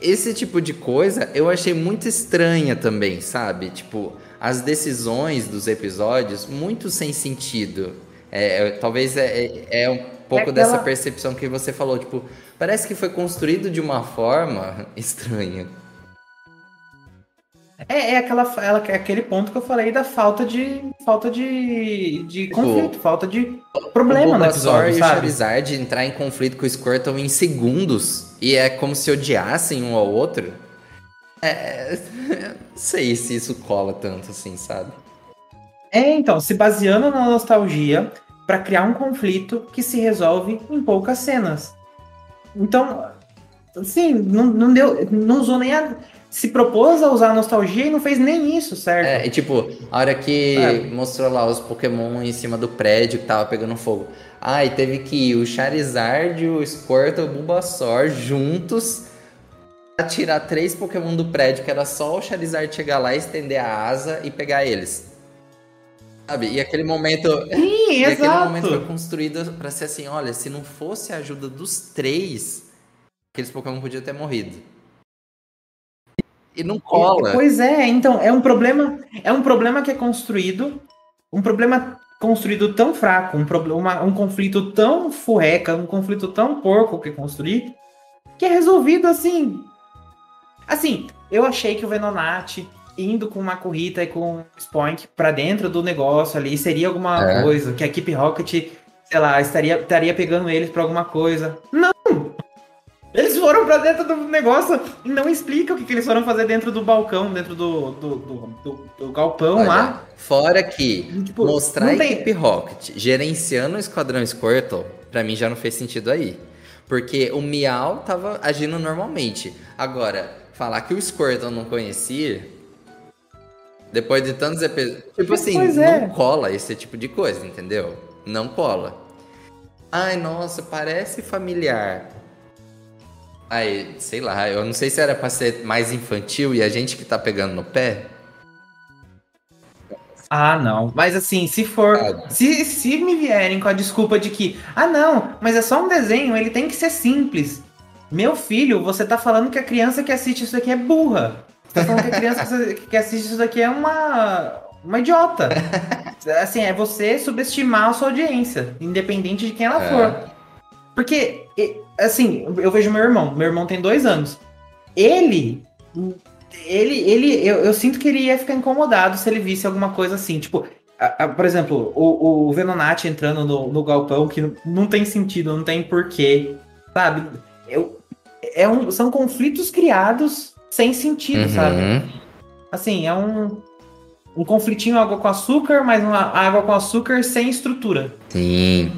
Esse tipo de coisa eu achei muito estranha também, sabe? Tipo, as decisões dos episódios muito sem sentido. É, é, talvez é, é- é pouco aquela- dessa percepção que você falou, tipo, parece que foi construído de uma forma [laughs] estranha. É, é aquela, ela- é aquele ponto que eu falei da falta de falta de, de Tipo, conflito, falta de problema no episódio, e o sabe? Charizard entrar em conflito com o Squirtle em segundos e é como se odiassem um ao outro. É, [laughs] não sei se isso cola tanto assim, sabe? É, então, se baseando na nostalgia pra criar um conflito que se resolve em poucas cenas. Então, assim, não, não deu, não usou nem a se propôs a usar a nostalgia e não fez nem isso, certo? É, e tipo, a hora que É. mostrou lá os Pokémon em cima do prédio que tava pegando fogo. Ah, e teve que ir o Charizard, o Squirtle e o Bulbasaur juntos pra tirar três Pokémon do prédio, que era só o Charizard chegar lá, estender a asa e pegar eles. Sabe? E aquele momento. Sim, [laughs] E aquele exato. momento foi construído pra ser assim, olha, se não fosse a ajuda dos três, aqueles Pokémon podiam ter morrido. E não cola. Pois é, então, é um problema, é um problema que é construído, um problema construído tão fraco, um, problema, um conflito tão furreca, um conflito tão porco que construir, que é resolvido assim. Assim, eu achei que o Venonat indo com uma corrida e com o Spoink pra dentro do negócio ali seria alguma É. coisa, que a equipe Rocket, sei lá, estaria, estaria pegando eles pra alguma coisa. Não! Eles foram pra dentro do negócio e não explica o que, que eles foram fazer dentro do balcão, dentro do, do, do, do, do galpão Olha, lá. Fora que Tipo, mostrar a tem- equipe Rocket gerenciando o Esquadrão Squirtle, pra mim já não fez sentido aí. Porque o Miau tava agindo normalmente. Agora, falar que o Squirtle não conhecia. Depois de tantos episódios. Tipo assim, Pois é. não cola esse tipo de coisa, entendeu? Não cola. Ai, nossa, parece familiar. Aí, sei lá, eu não sei se era pra ser mais infantil e a gente que tá pegando no pé. Ah, não. Mas assim, se for. Ah. Se, se me vierem com a desculpa de que. Ah, não, mas é só um desenho, ele tem que ser simples. Meu filho, você tá falando que a criança que assiste isso aqui é burra. Você tá falando que a criança que assiste isso daqui é uma. Uma idiota. [laughs] Assim, é você subestimar a sua audiência, independente de quem ela É. for. Porque, assim, eu vejo meu irmão. Meu irmão tem dois anos. Ele. Ele, ele eu, eu sinto que ele ia ficar incomodado se ele visse alguma coisa assim. Tipo, a- a- por exemplo, o, o Venonati entrando no, no galpão que não- não tem sentido, não tem porquê. Sabe? Eu, é um, são conflitos criados sem sentido, sabe? Uhum. Assim, é um. Um conflitinho água com açúcar, mas uma água com açúcar sem estrutura. Sim.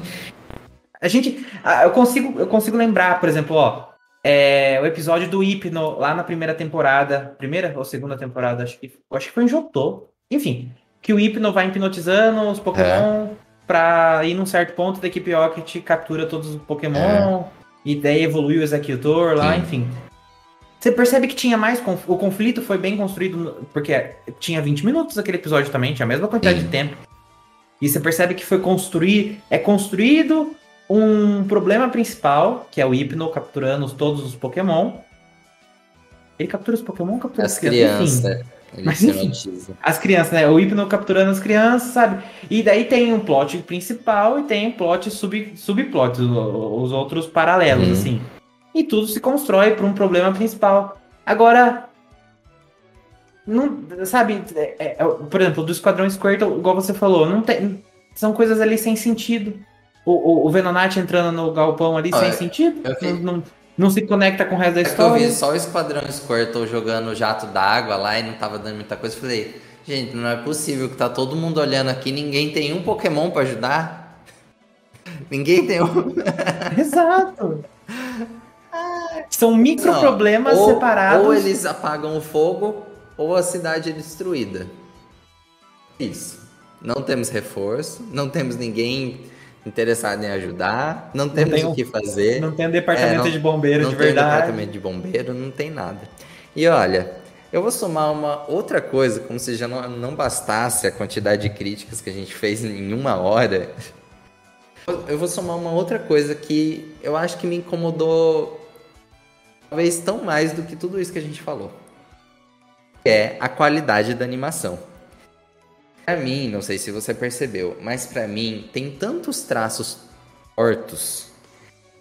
A gente. Eu consigo, eu consigo lembrar, por exemplo, ó. é, o episódio do Hipno, lá na primeira temporada. Primeira ou segunda temporada? Acho que, acho que foi em Jotô. Enfim. Que o Hipno vai hipnotizando os Pokémon pra ir num certo ponto da equipe Rocket captura todos os Pokémon. E daí evolui o Executor lá, Sim. enfim. Você percebe que tinha mais. conf- O conflito foi bem construído, porque tinha 20 minutos aquele episódio também, tinha a mesma quantidade Sim. de tempo. E você percebe que foi construir. É construído um problema principal, que é o Hypno capturando todos os Pokémon. Ele captura os Pokémon captura As Enfim, crianças. Ele Mas enfim. as crianças, né? O Hypno capturando as crianças, sabe? E daí tem um plot principal e tem um plot sub, subplot, os outros paralelos, Uhum. assim. E tudo se constrói para um problema principal. Agora, não, sabe, é- é- é, por exemplo, do Esquadrão Squirtle, igual você falou, não tem, são coisas ali sem sentido. O, o, o Venonat entrando no galpão ali sem sentido, eu vi- não, não, não se conecta com o resto da É que eu história. vi só o Esquadrão Squirtle jogando jato d'água lá e não tava dando muita coisa. Falei, gente, não é possível que tá todo mundo olhando aqui ninguém tem um Pokémon pra ajudar. [laughs] Ninguém tem um. Exato. [laughs] São micro Não, problemas ou, separados. Ou eles apagam o fogo, ou a cidade é destruída. Isso. Não temos reforço, não temos ninguém interessado em ajudar, não temos tem o que fazer. Não tem um departamento É, não- de bombeiro não de tem verdade. departamento de bombeiro, não tem nada. E olha, eu vou somar uma outra coisa, como se já não, não bastasse a quantidade de críticas que a gente fez em uma hora. Eu vou somar uma outra coisa que eu acho que me incomodou talvez tão mais do que tudo isso que a gente falou. É a qualidade da animação. Pra mim, não sei se você percebeu, mas pra mim tem tantos traços tortos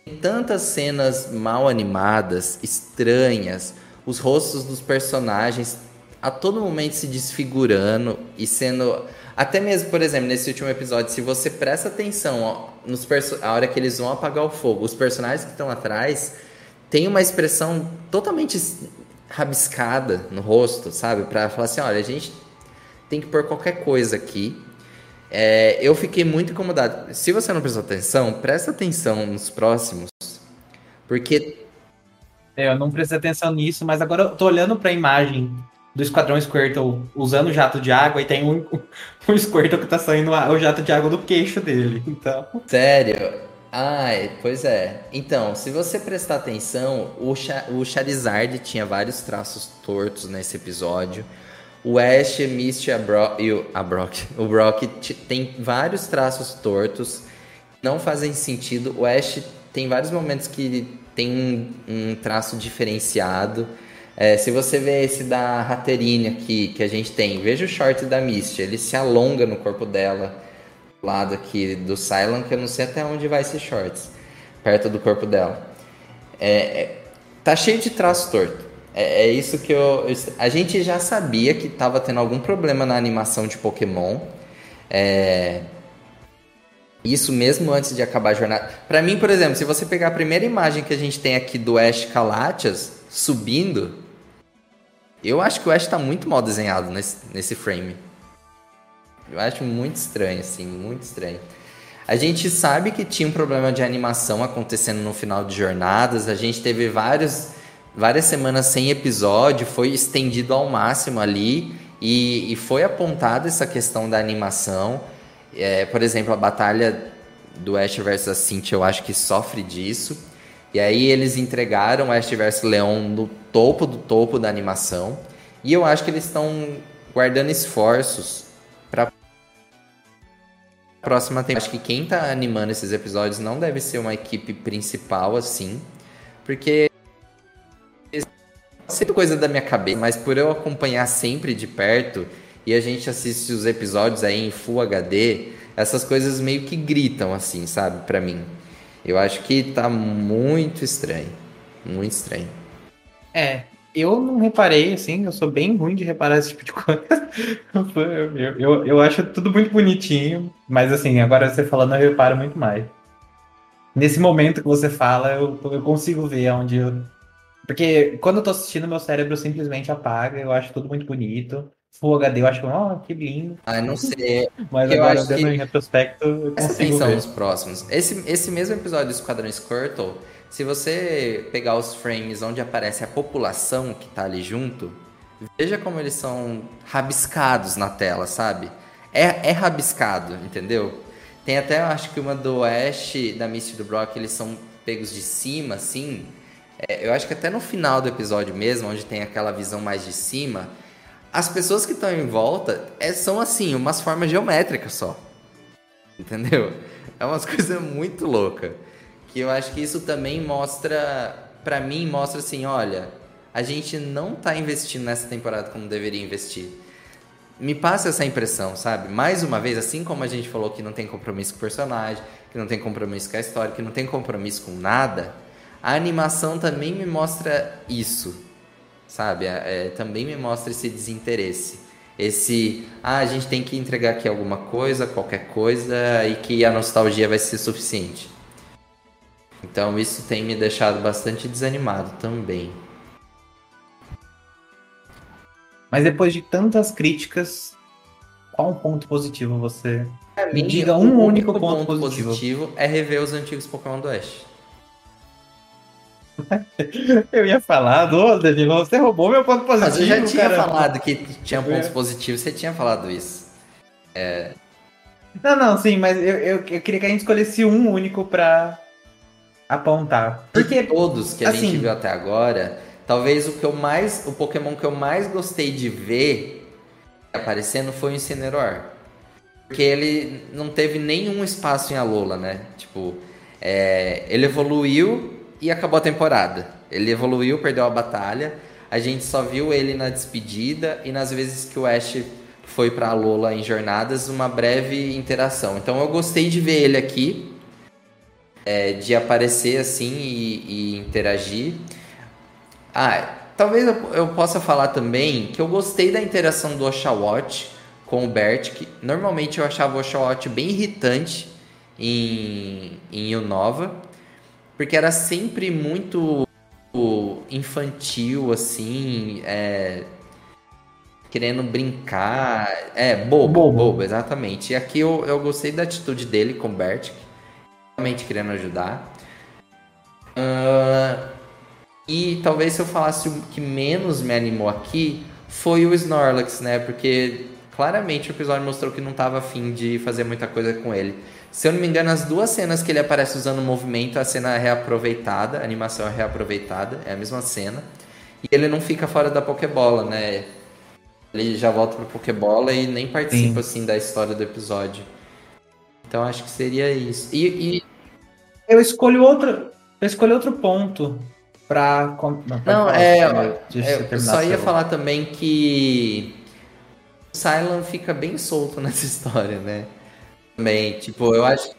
tem tantas cenas mal animadas, estranhas, os rostos dos personagens a todo momento se desfigurando e sendo. Até mesmo, por exemplo, nesse último episódio, se você presta atenção ó, nos a hora que eles vão apagar o fogo, os personagens que estão atrás têm uma expressão totalmente rabiscada no rosto, sabe? Pra falar assim: olha, a gente tem que pôr qualquer coisa aqui. É, eu fiquei muito incomodado. Se você não prestou atenção, presta atenção nos próximos. Porque É, eu não prestei atenção nisso, mas agora eu tô olhando pra imagem do Esquadrão Squirtle usando jato de água e tem um, [laughs] um Squirtle que tá saindo a- o jato de água do queixo dele. Então. Sério? Ai, pois é. Então, se você prestar atenção, o, o Charizard tinha vários traços tortos nesse episódio. O Ash, Misty a Bro- e o, a Brock, [laughs] o Brock tem vários traços tortos, não fazem sentido. O Ash tem vários momentos que tem um, um traço diferenciado. É, se você vê esse da Raterine aqui, que a gente tem, veja o short da Misty, ele se alonga no corpo dela lado aqui do Cylon, que eu não sei até onde vai esse shorts, perto do corpo dela. É, é- tá cheio de traço torto. É, é isso que eu, eu- A gente já sabia que tava tendo algum problema na animação de Pokémon. É, Isso mesmo antes de acabar a jornada. Para mim, por exemplo, se você pegar a primeira imagem que a gente tem aqui do Ash Kalatias subindo, eu acho que o Ash tá muito mal desenhado nesse, nesse frame. Eu acho muito estranho, assim, muito estranho. A gente sabe que tinha um problema de animação acontecendo no final de jornadas. A gente teve vários, várias semanas sem episódio, foi estendido ao máximo ali e, e foi apontada essa questão da animação. É, por exemplo, a batalha do Ash versus a Cynthia, eu acho que sofre disso. E aí eles entregaram Ash versus Leon no topo do topo da animação. E eu acho que eles estão guardando esforços próxima temporada. Acho que quem tá animando esses episódios não deve ser uma equipe principal assim, porque sempre coisa da minha cabeça, mas por eu acompanhar sempre de perto e a gente assiste os episódios aí em Full HD, essas coisas meio que gritam assim, sabe, para mim. Eu acho que tá muito estranho. Muito estranho. É, eu não reparei, assim, eu sou bem ruim de reparar esse tipo de coisa. [laughs] eu, eu, eu acho tudo muito bonitinho, mas assim, agora você falando, eu reparo muito mais. Nesse momento que você fala, eu, eu consigo ver onde eu. Porque quando eu tô assistindo, meu cérebro simplesmente apaga, eu acho tudo muito bonito. Full HD, eu acho, ó, oh, que lindo. Ah, não sei. [laughs] Mas eu agora, vendo que... em retrospecto, eu consigo ver. os próximos. Esse, esse mesmo episódio do Esquadrão Squirtle, se você pegar os frames onde aparece a população que tá ali junto, veja como eles são rabiscados na tela, sabe? É, é rabiscado, entendeu? Tem até, acho que uma do Ash, da Misty do Brock, eles são pegos de cima, assim. É, eu acho que até no final do episódio mesmo, onde tem aquela visão mais de cima as pessoas que estão em volta é, são assim, umas formas geométricas só. Entendeu? É umas [laughs] coisas muito loucas. Que eu acho que isso também mostra, para mim, mostra assim, olha, a gente não tá investindo nessa temporada como deveria investir. Me passa essa impressão, sabe? Mais uma vez, assim como a gente falou que não tem compromisso com o personagem, que não tem compromisso com a história, que não tem compromisso com nada, a animação também me mostra isso sabe? É, é, também me mostra esse desinteresse. Esse, ah, a gente tem que entregar aqui alguma coisa, qualquer coisa, e que a nostalgia vai ser suficiente. Então isso tem me deixado bastante desanimado também. Mas depois de tantas críticas, qual um ponto positivo você. me diga um único ponto, ponto positivo. positivo. É rever os antigos Pokémon do Oeste. [laughs] Eu ia falar, ô Danilo, você roubou meu ponto positivo. Mas eu já tinha cara. falado que tinha pontos positivos, você tinha falado isso. É... Não, não, sim, mas eu, eu, eu, queria que a gente escolhesse um único pra apontar. Porque de todos que a assim, gente viu até agora, talvez o que eu mais. O Pokémon que eu mais gostei de ver aparecendo foi o Incineroar. Porque ele não teve nenhum espaço em Alola, né? Tipo, é, ele evoluiu e acabou a temporada. Ele evoluiu, perdeu a batalha. A gente só viu ele na despedida e nas vezes que o Ash foi para Lola em jornadas, uma breve interação. Então eu gostei de ver ele aqui, é, de aparecer assim e, e, interagir. Ah, talvez eu, eu, possa falar também que eu gostei da interação do Oshawott com o Bert, que normalmente eu achava o Oshawott bem irritante em, em Unova. Porque era sempre muito infantil, assim, é, querendo brincar. É, bobo, bobo, bobo, exatamente. E aqui eu, eu gostei da atitude dele com o Bert, realmente querendo ajudar. Uh, e talvez se eu falasse o que menos me animou aqui foi o Snorlax, né? Porque claramente o episódio mostrou que não estava afim de fazer muita coisa com ele. Se eu não me engano, as duas cenas que ele aparece usando o movimento, a cena é reaproveitada, a animação é reaproveitada, é a mesma cena. E ele não fica fora da Pokébola, né? Ele já volta pra Pokébola e nem participa, Sim. assim, da história do episódio. Então acho que seria isso. E, e... Eu escolho outro. Eu escolho outro ponto pra. Não, não é. é eu só ia falar também que. O Cylon fica bem solto [laughs] nessa história, né? Também, tipo, eu acho.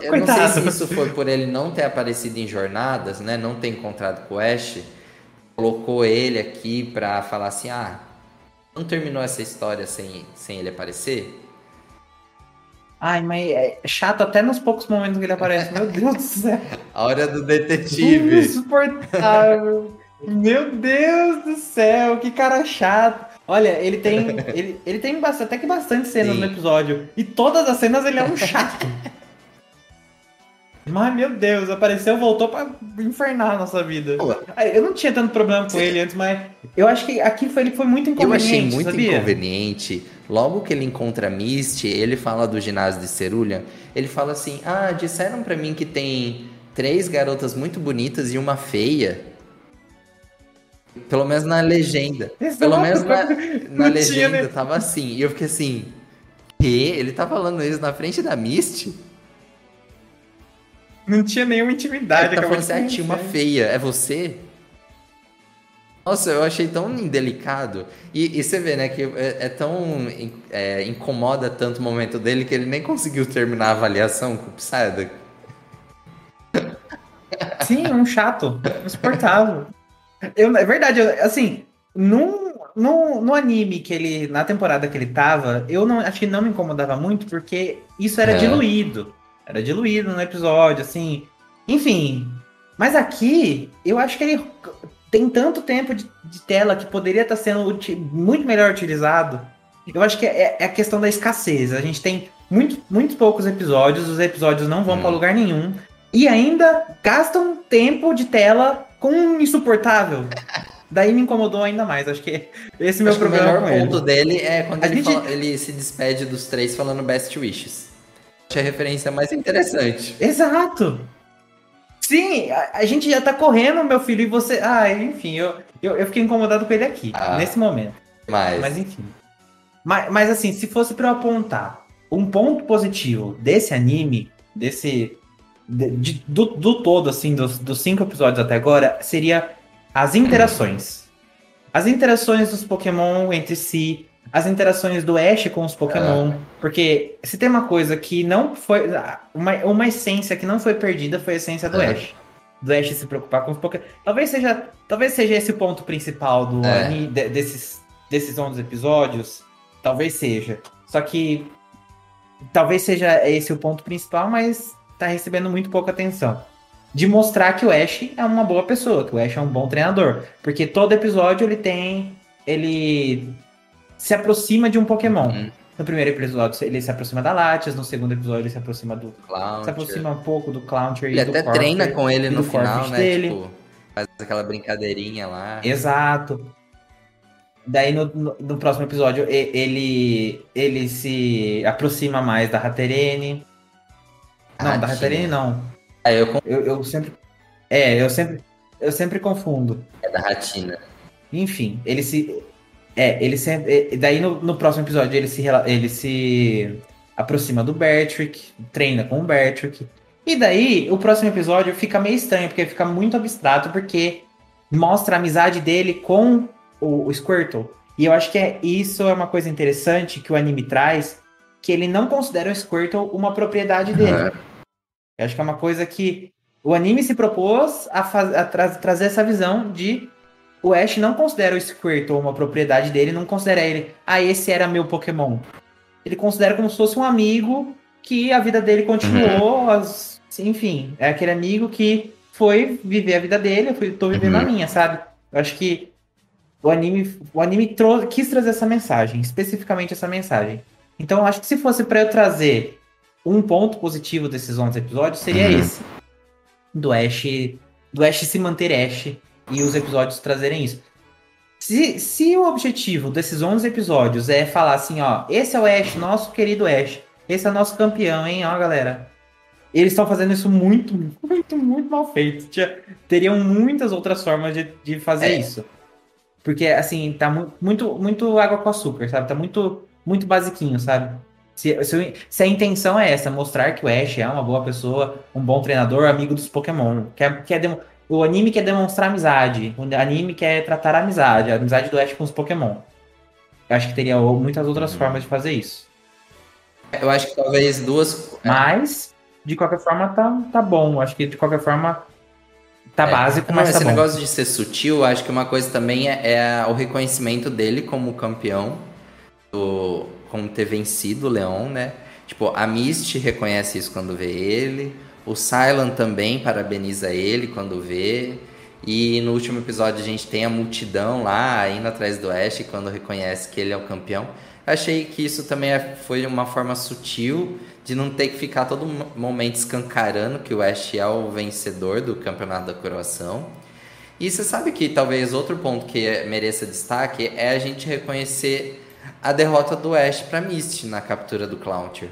Eu Coitado. não sei se isso foi por ele não ter aparecido em jornadas, né? Não ter encontrado com o Ash. Colocou ele aqui pra falar assim: ah, não terminou essa história sem, sem ele aparecer? Ai, mas é chato até nos poucos momentos que ele aparece. Meu Deus do céu. [laughs] A hora do detetive. Insuportável. Meu Deus do céu, que cara chato. Olha, ele tem. [laughs] Ele, ele tem bastante, até que bastante cenas Sim. no episódio. E todas as cenas ele é um chato. [laughs] Mas, meu Deus, apareceu, voltou pra infernar a nossa vida. Eu não tinha tanto problema com ele antes, mas eu acho que aqui foi, ele foi muito Eu inconveniente. achei muito sabia? inconveniente. Logo que ele encontra a Misty, ele fala do ginásio de Cerulha. Ele fala assim: Ah, disseram pra mim que tem três garotas muito bonitas e uma feia. Pelo menos na legenda. Exato. Pelo menos na, [laughs] na Não tinha, legenda né? tava assim. E eu fiquei assim: Que? Ele tá falando isso na frente da Misty? Não tinha nenhuma intimidade. Ele tá falando assim: Ah, tinha uma feia. É você? Nossa, eu achei tão indelicado. E, e você vê, né, que é, é tão. é, incomoda tanto o momento dele que ele nem conseguiu terminar a avaliação com o Psyduck. [laughs] Sim, um chato. Insuportável. Eu, é verdade, eu- assim, num, no, no anime que ele. Na temporada que ele tava, eu não acho que não me incomodava muito, porque isso era É. diluído. Era diluído no episódio, assim. Enfim. Mas aqui, eu acho que ele tem tanto tempo de, de tela que poderia estar sendo uti- muito melhor utilizado. Eu acho que é, é a questão da escassez. A gente tem muito, muitos poucos episódios, os episódios não vão Hum. pra lugar nenhum. E ainda gastam tempo de tela com um insuportável. Daí me incomodou ainda mais. Acho que esse é o meu Acho que o problema melhor ponto dele é quando ele, gente- fala- ele se despede dos três falando Best Wishes. Acho a referência mais interessante. Exato! Sim, a, a gente já tá correndo, meu filho, e você. Ah, enfim, eu, eu, eu fiquei incomodado com ele aqui, Ah. nesse momento. Mas, Mas enfim. Mas, mas assim, se fosse pra eu apontar um ponto positivo desse anime, desse. de- de- do, do todo, assim, dos, dos cinco episódios até agora, seria as interações. As interações dos Pokémon entre si, as interações do Ash com os Pokémon. Porque se tem uma coisa que não foi. Uma, uma essência que não foi perdida foi a essência do É. Ash. Do Ash se preocupar com os Pokémon. Talvez seja, talvez seja esse o ponto principal do É. ani- de- desses, desses 11 episódios. Talvez seja. Só que. Talvez seja esse o ponto principal, mas tá recebendo muito pouca atenção. De mostrar que o Ash é uma boa pessoa, que o Ash é um bom treinador. Porque todo episódio ele tem. Ele se aproxima de um Pokémon. Uhum. No primeiro episódio ele se aproxima da Latias, no segundo episódio ele se aproxima do. Clown, Se aproxima um pouco do Clauncher Ele e do até treina com ele no final, né? dele. Tipo, faz aquela brincadeirinha lá. Exato. Daí no, no, no próximo episódio ele ele se aproxima mais da Haterene. Não, da Ratinha. Haterene não. Ah, eu Eu, eu sempre. É, eu sempre. Eu sempre confundo. é da Ratina. Enfim, ele se. É, ele sempre. é, Daí no, no próximo episódio ele se, ele se aproxima do Bertrick, treina com o Bertrick. E daí o próximo episódio fica meio estranho, porque fica muito abstrato, porque mostra a amizade dele com o, o Squirtle. E eu acho que é, isso é uma coisa interessante que o anime traz, que ele não considera o Squirtle uma propriedade dele. Aham. Eu acho que é uma coisa que o anime se propôs a, faz- a tra- trazer essa visão de o Ash não considera o Squirtle uma propriedade dele, não considera ele, ah, esse era meu Pokémon. Ele considera como se fosse um amigo que a vida dele continuou, as- enfim, é aquele amigo que foi viver a vida dele, eu fui, tô vivendo a Uhum. minha, sabe? Eu acho que o anime, o anime trou- quis trazer essa mensagem, especificamente essa mensagem. Então, eu acho que se fosse pra eu trazer um ponto positivo desses 11 episódios, seria Uhum. esse. Do Ash, do Ash se manter Ash e os episódios trazerem isso. Se, se o objetivo desses 11 episódios é falar assim, ó, esse é o Ash, nosso querido Ash, esse é o nosso campeão, hein, ó, galera. Eles estão fazendo isso muito, muito, muito mal feito. Tinha- teriam muitas outras formas de, de fazer É. isso. Porque, assim, tá mu- muito, muito água com açúcar, sabe? Tá muito, muito basiquinho, sabe? Se, se, se a intenção é essa, mostrar que o Ash é uma boa pessoa, um bom treinador, amigo dos Pokémon. Quer, quer demo- o anime quer demonstrar amizade. O anime quer tratar a amizade, a amizade do Ash com os Pokémon. Eu acho que teria muitas outras Uhum. formas de fazer isso. Eu acho que talvez duas. Mas, de qualquer forma, tá, tá bom. Acho que de qualquer forma tá É, básico, Não, mas tá esse bom. negócio de ser sutil, acho que uma coisa também é, é o reconhecimento dele como campeão, do, como ter vencido o Leon, né? Tipo, a Misty reconhece isso quando vê ele, o Cylon também parabeniza ele quando vê. E no último episódio a gente tem a multidão lá indo atrás do Ash quando reconhece que ele é o campeão. Achei que isso também é, foi uma forma sutil de não ter que ficar todo momento escancarando que o Ash é o vencedor do campeonato da coroação. E você sabe que talvez outro ponto que mereça destaque é a gente reconhecer a derrota do Ash para Misty na captura do Clounter.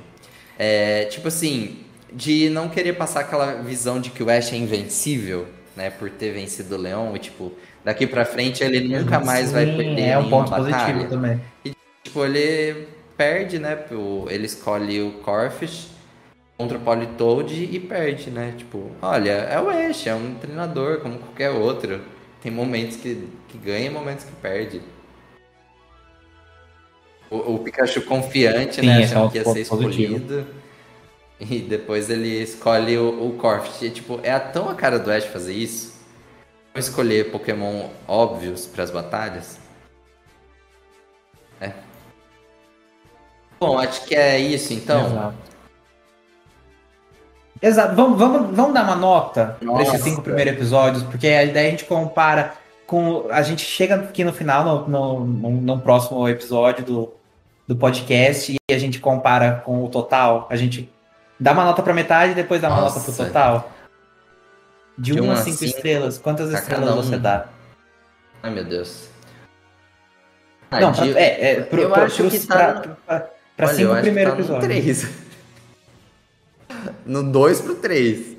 É, tipo assim, de não querer passar aquela visão de que o Ash é invencível, né, por ter vencido o Leão, e tipo, daqui para frente ele nunca mais Sim, vai perder é um ponto batalha. positivo também. E tipo, ele perde, né? Ele escolhe o Corfish contra o Politoad e perde, né? Tipo, olha, é o Ash, é um treinador como qualquer outro. Tem momentos que, que ganha e momentos que perde. O, o Pikachu confiante, Sim, né? Achando é que ia ser escolhido. [laughs] E depois ele escolhe o, o Corfish. E, tipo, é tão a cara do Ash fazer isso. Escolher Pokémon óbvios para as batalhas. É, Bom, acho que é isso então. Exato. Exato. Vamos, vamos, vamos dar uma nota para esses cinco primeiros episódios, porque a ideia a gente compara com. A gente chega aqui no final, no, no, no, no próximo episódio do, do podcast, e a gente compara com o total. A gente dá uma nota para metade e depois dá uma Nossa. nota pro total. De 1 um a 5 estrelas, quantas estrelas um. você dá? Ai, meu Deus. Não, de... é, é pro, eu pro, acho que tá... Pra, pra, Pra Olha, cinco primeiro tá episódio. [laughs] No 3. no 2 pro 3.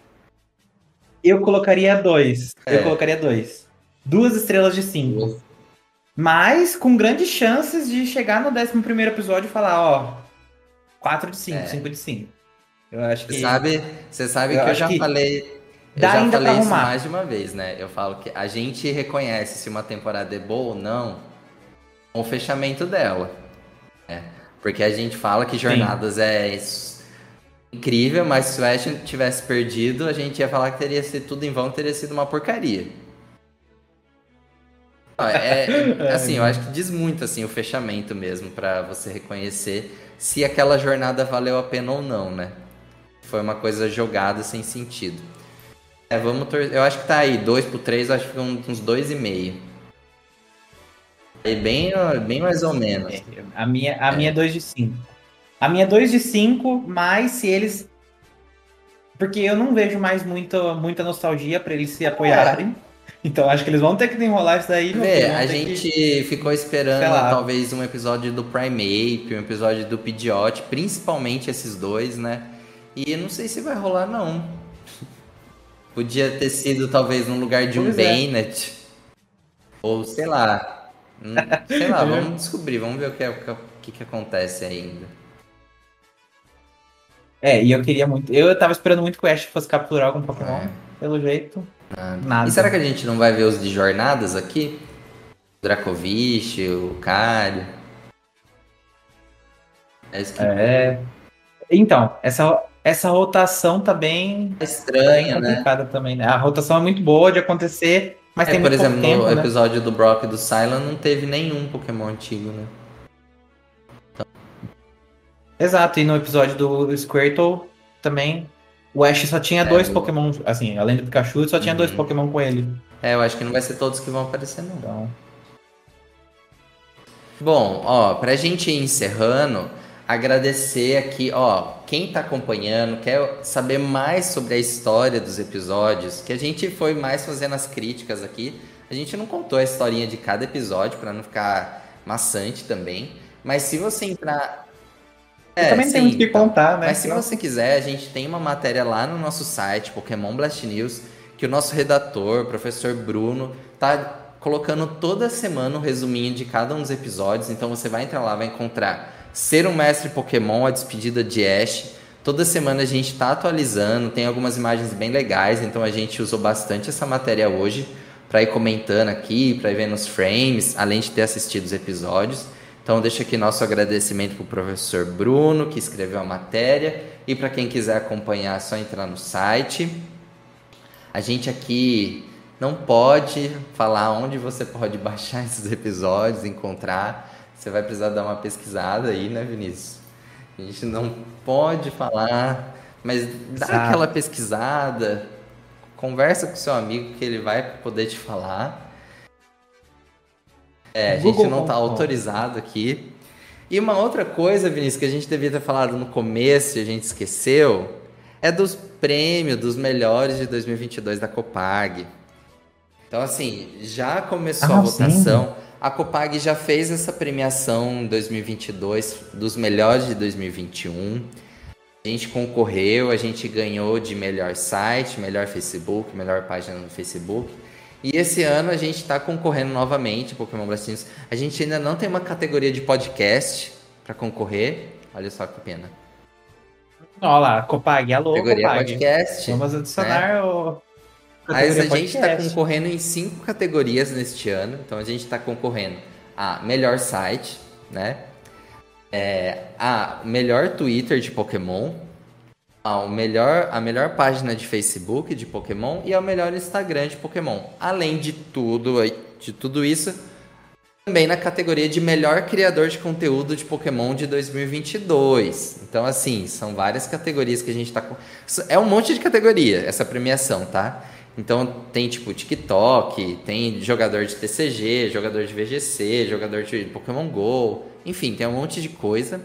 Eu colocaria 2. É. Eu colocaria 2. Duas estrelas de 5. Mas com grandes chances de chegar no 11 episódio e falar, ó, 4 de 5, 5 é. de 5. Eu acho que. Você sabe, você sabe eu que eu já que falei. Eu já falei isso mais de uma vez, né? Eu falo que a gente reconhece se uma temporada é boa ou não com o fechamento dela. É. Porque a gente fala que Jornadas Sim. é incrível, mas se o Ash tivesse perdido, a gente ia falar que teria sido tudo em vão, teria sido uma porcaria. É, [laughs] é, assim, eu acho que diz muito assim o fechamento mesmo para você reconhecer se aquela jornada valeu a pena ou não, né? Foi uma coisa jogada sem sentido. É, vamos tor... Eu acho que tá aí, 2 pro 3, acho que fica uns 2,5. É bem, bem mais ou menos. É, a minha, a é. minha é 2 de 5. A minha é 2 de 5, mas se eles. Porque eu não vejo mais muito, muita nostalgia para eles se apoiarem. É. Então acho que eles vão ter que enrolar isso daí. Vê, a gente que... ficou esperando talvez um episódio do Primeape, um episódio do Pidgeot, principalmente esses dois, né? E eu não sei se vai rolar, não. Podia ter sido talvez no lugar de pois um é. Bennett. Ou sei lá, Hum, sei lá, [laughs] vamos descobrir, vamos ver o que, é, o que, que acontece ainda. É, e eu queria muito. Eu tava esperando muito que o Ash fosse capturar algum Pokémon. É. Pelo jeito. Nada. nada. E será que a gente não vai ver os de jornadas aqui? O Dracovish, o Cario. É, que... é. Então, essa, essa rotação tá bem. Estranha, né? também, né? A rotação é muito boa de acontecer mas é, tem por exemplo, tempo, no né? episódio do Brock e do Silent não teve nenhum Pokémon antigo, né? Então... Exato, e no episódio do Squirtle também o Ash só tinha é, dois o... Pokémon, assim, além do Pikachu, só tinha uhum. dois Pokémon com ele. É, eu acho que não vai ser todos que vão aparecer, não. Então... Bom, ó, pra gente ir encerrando, agradecer aqui, ó, quem está acompanhando, quer saber mais sobre a história dos episódios, que a gente foi mais fazendo as críticas aqui. A gente não contou a historinha de cada episódio para não ficar maçante também. Mas se você entrar. É, também sim, tem muito que então, contar, né? Mas se você quiser, a gente tem uma matéria lá no nosso site, Pokémon Blast News, que o nosso redator, professor Bruno, tá colocando toda semana um resuminho de cada um dos episódios. Então você vai entrar lá, vai encontrar Ser um mestre Pokémon, a despedida de Ash. Toda semana a gente está atualizando, tem algumas imagens bem legais, então a gente usou bastante essa matéria hoje para ir comentando aqui, para ir vendo os frames, além de ter assistido os episódios. Então deixa aqui nosso agradecimento para o professor Bruno, que escreveu a matéria, e para quem quiser acompanhar, é só entrar no site. A gente aqui não pode falar onde você pode [laughs] baixar esses episódios, encontrar, você vai precisar dar uma pesquisada aí, né, Vinícius? A gente não pode falar, mas dá Exato. aquela pesquisada, conversa com seu amigo que ele vai poder te falar. É, a gente não está autorizado aqui. E uma outra coisa, Vinícius, que a gente devia ter falado no começo e a gente esqueceu, é dos prêmios dos melhores de 2022 da Copag. Então, assim, já começou Ah, a sim. A Copag já fez essa premiação em 2022 dos melhores de 2021. A gente concorreu, a gente ganhou de melhor site, melhor Facebook, melhor página no Facebook. E esse ano a gente está concorrendo novamente, Pokémon News. A gente ainda não tem uma categoria de podcast para concorrer. Olha só que pena. Olha lá, Copag, alô, Categoria Copag. podcast. Vamos adicionar o... Mas a gente está concorrendo em cinco categorias neste ano. Então a gente está concorrendo a melhor site, né? É, a melhor Twitter de Pokémon, ao melhor, a melhor página de Facebook de Pokémon e ao melhor Instagram de Pokémon. Além de tudo, aí- de tudo isso, também na categoria de melhor criador de conteúdo de Pokémon de 2022. Então, assim, são várias categorias que a gente tá com. É um monte de categoria essa premiação, tá? Então, tem tipo TikTok, tem jogador de TCG, jogador de VGC, jogador de Pokémon Go, enfim, tem um monte de coisa.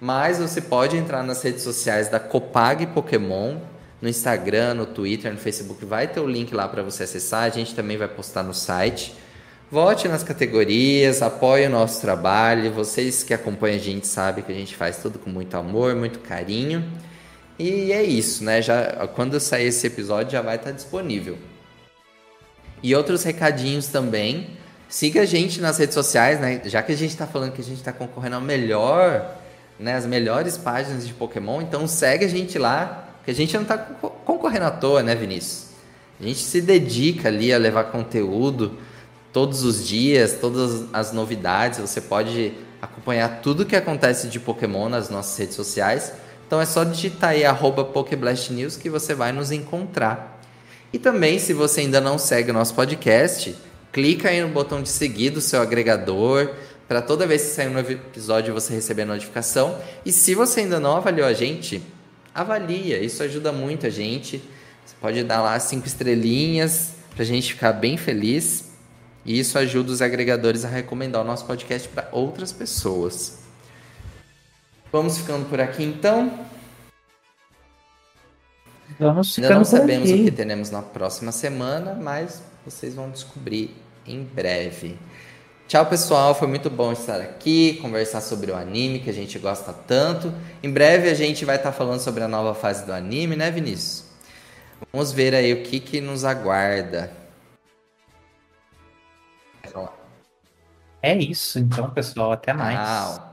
Mas você pode entrar nas redes sociais da Copag Pokémon, no Instagram, no Twitter, no Facebook, vai ter o link lá para você acessar. A gente também vai postar no site. Vote nas categorias, apoie o nosso trabalho. Vocês que acompanham a gente sabem que a gente faz tudo com muito amor, muito carinho. E é isso, né? Já quando sair esse episódio já vai estar disponível. E outros recadinhos também. Siga a gente nas redes sociais, né? Já que a gente está falando que a gente está concorrendo ao melhor, né? As melhores páginas de Pokémon, então segue a gente lá, que a gente não está concorrendo à toa, né, Vinícius? A gente se dedica ali a levar conteúdo todos os dias, todas as novidades. Você pode acompanhar tudo que acontece de Pokémon nas nossas redes sociais. Então é só digitar aí arroba Pokéblast News que você vai nos encontrar. E também, se você ainda não segue o nosso podcast, clica aí no botão de seguir do seu agregador para toda vez que sair um novo episódio você receber a notificação. E se você ainda não avaliou a gente, avalia, isso ajuda muito a gente. Você pode dar lá cinco estrelinhas para a gente ficar bem feliz. E isso ajuda os agregadores a recomendar o nosso podcast para outras pessoas. Vamos ficando por aqui então. Vamos Ainda não sabemos o aqui. que teremos na próxima semana, mas vocês vão descobrir em breve. Tchau, pessoal. Foi muito bom estar aqui, conversar sobre o anime que a gente gosta tanto. Em breve a gente vai estar falando sobre a nova fase do anime, né, Vinícius? Vamos ver aí o que, que nos aguarda. É isso, então, pessoal. Até mais. Tchau.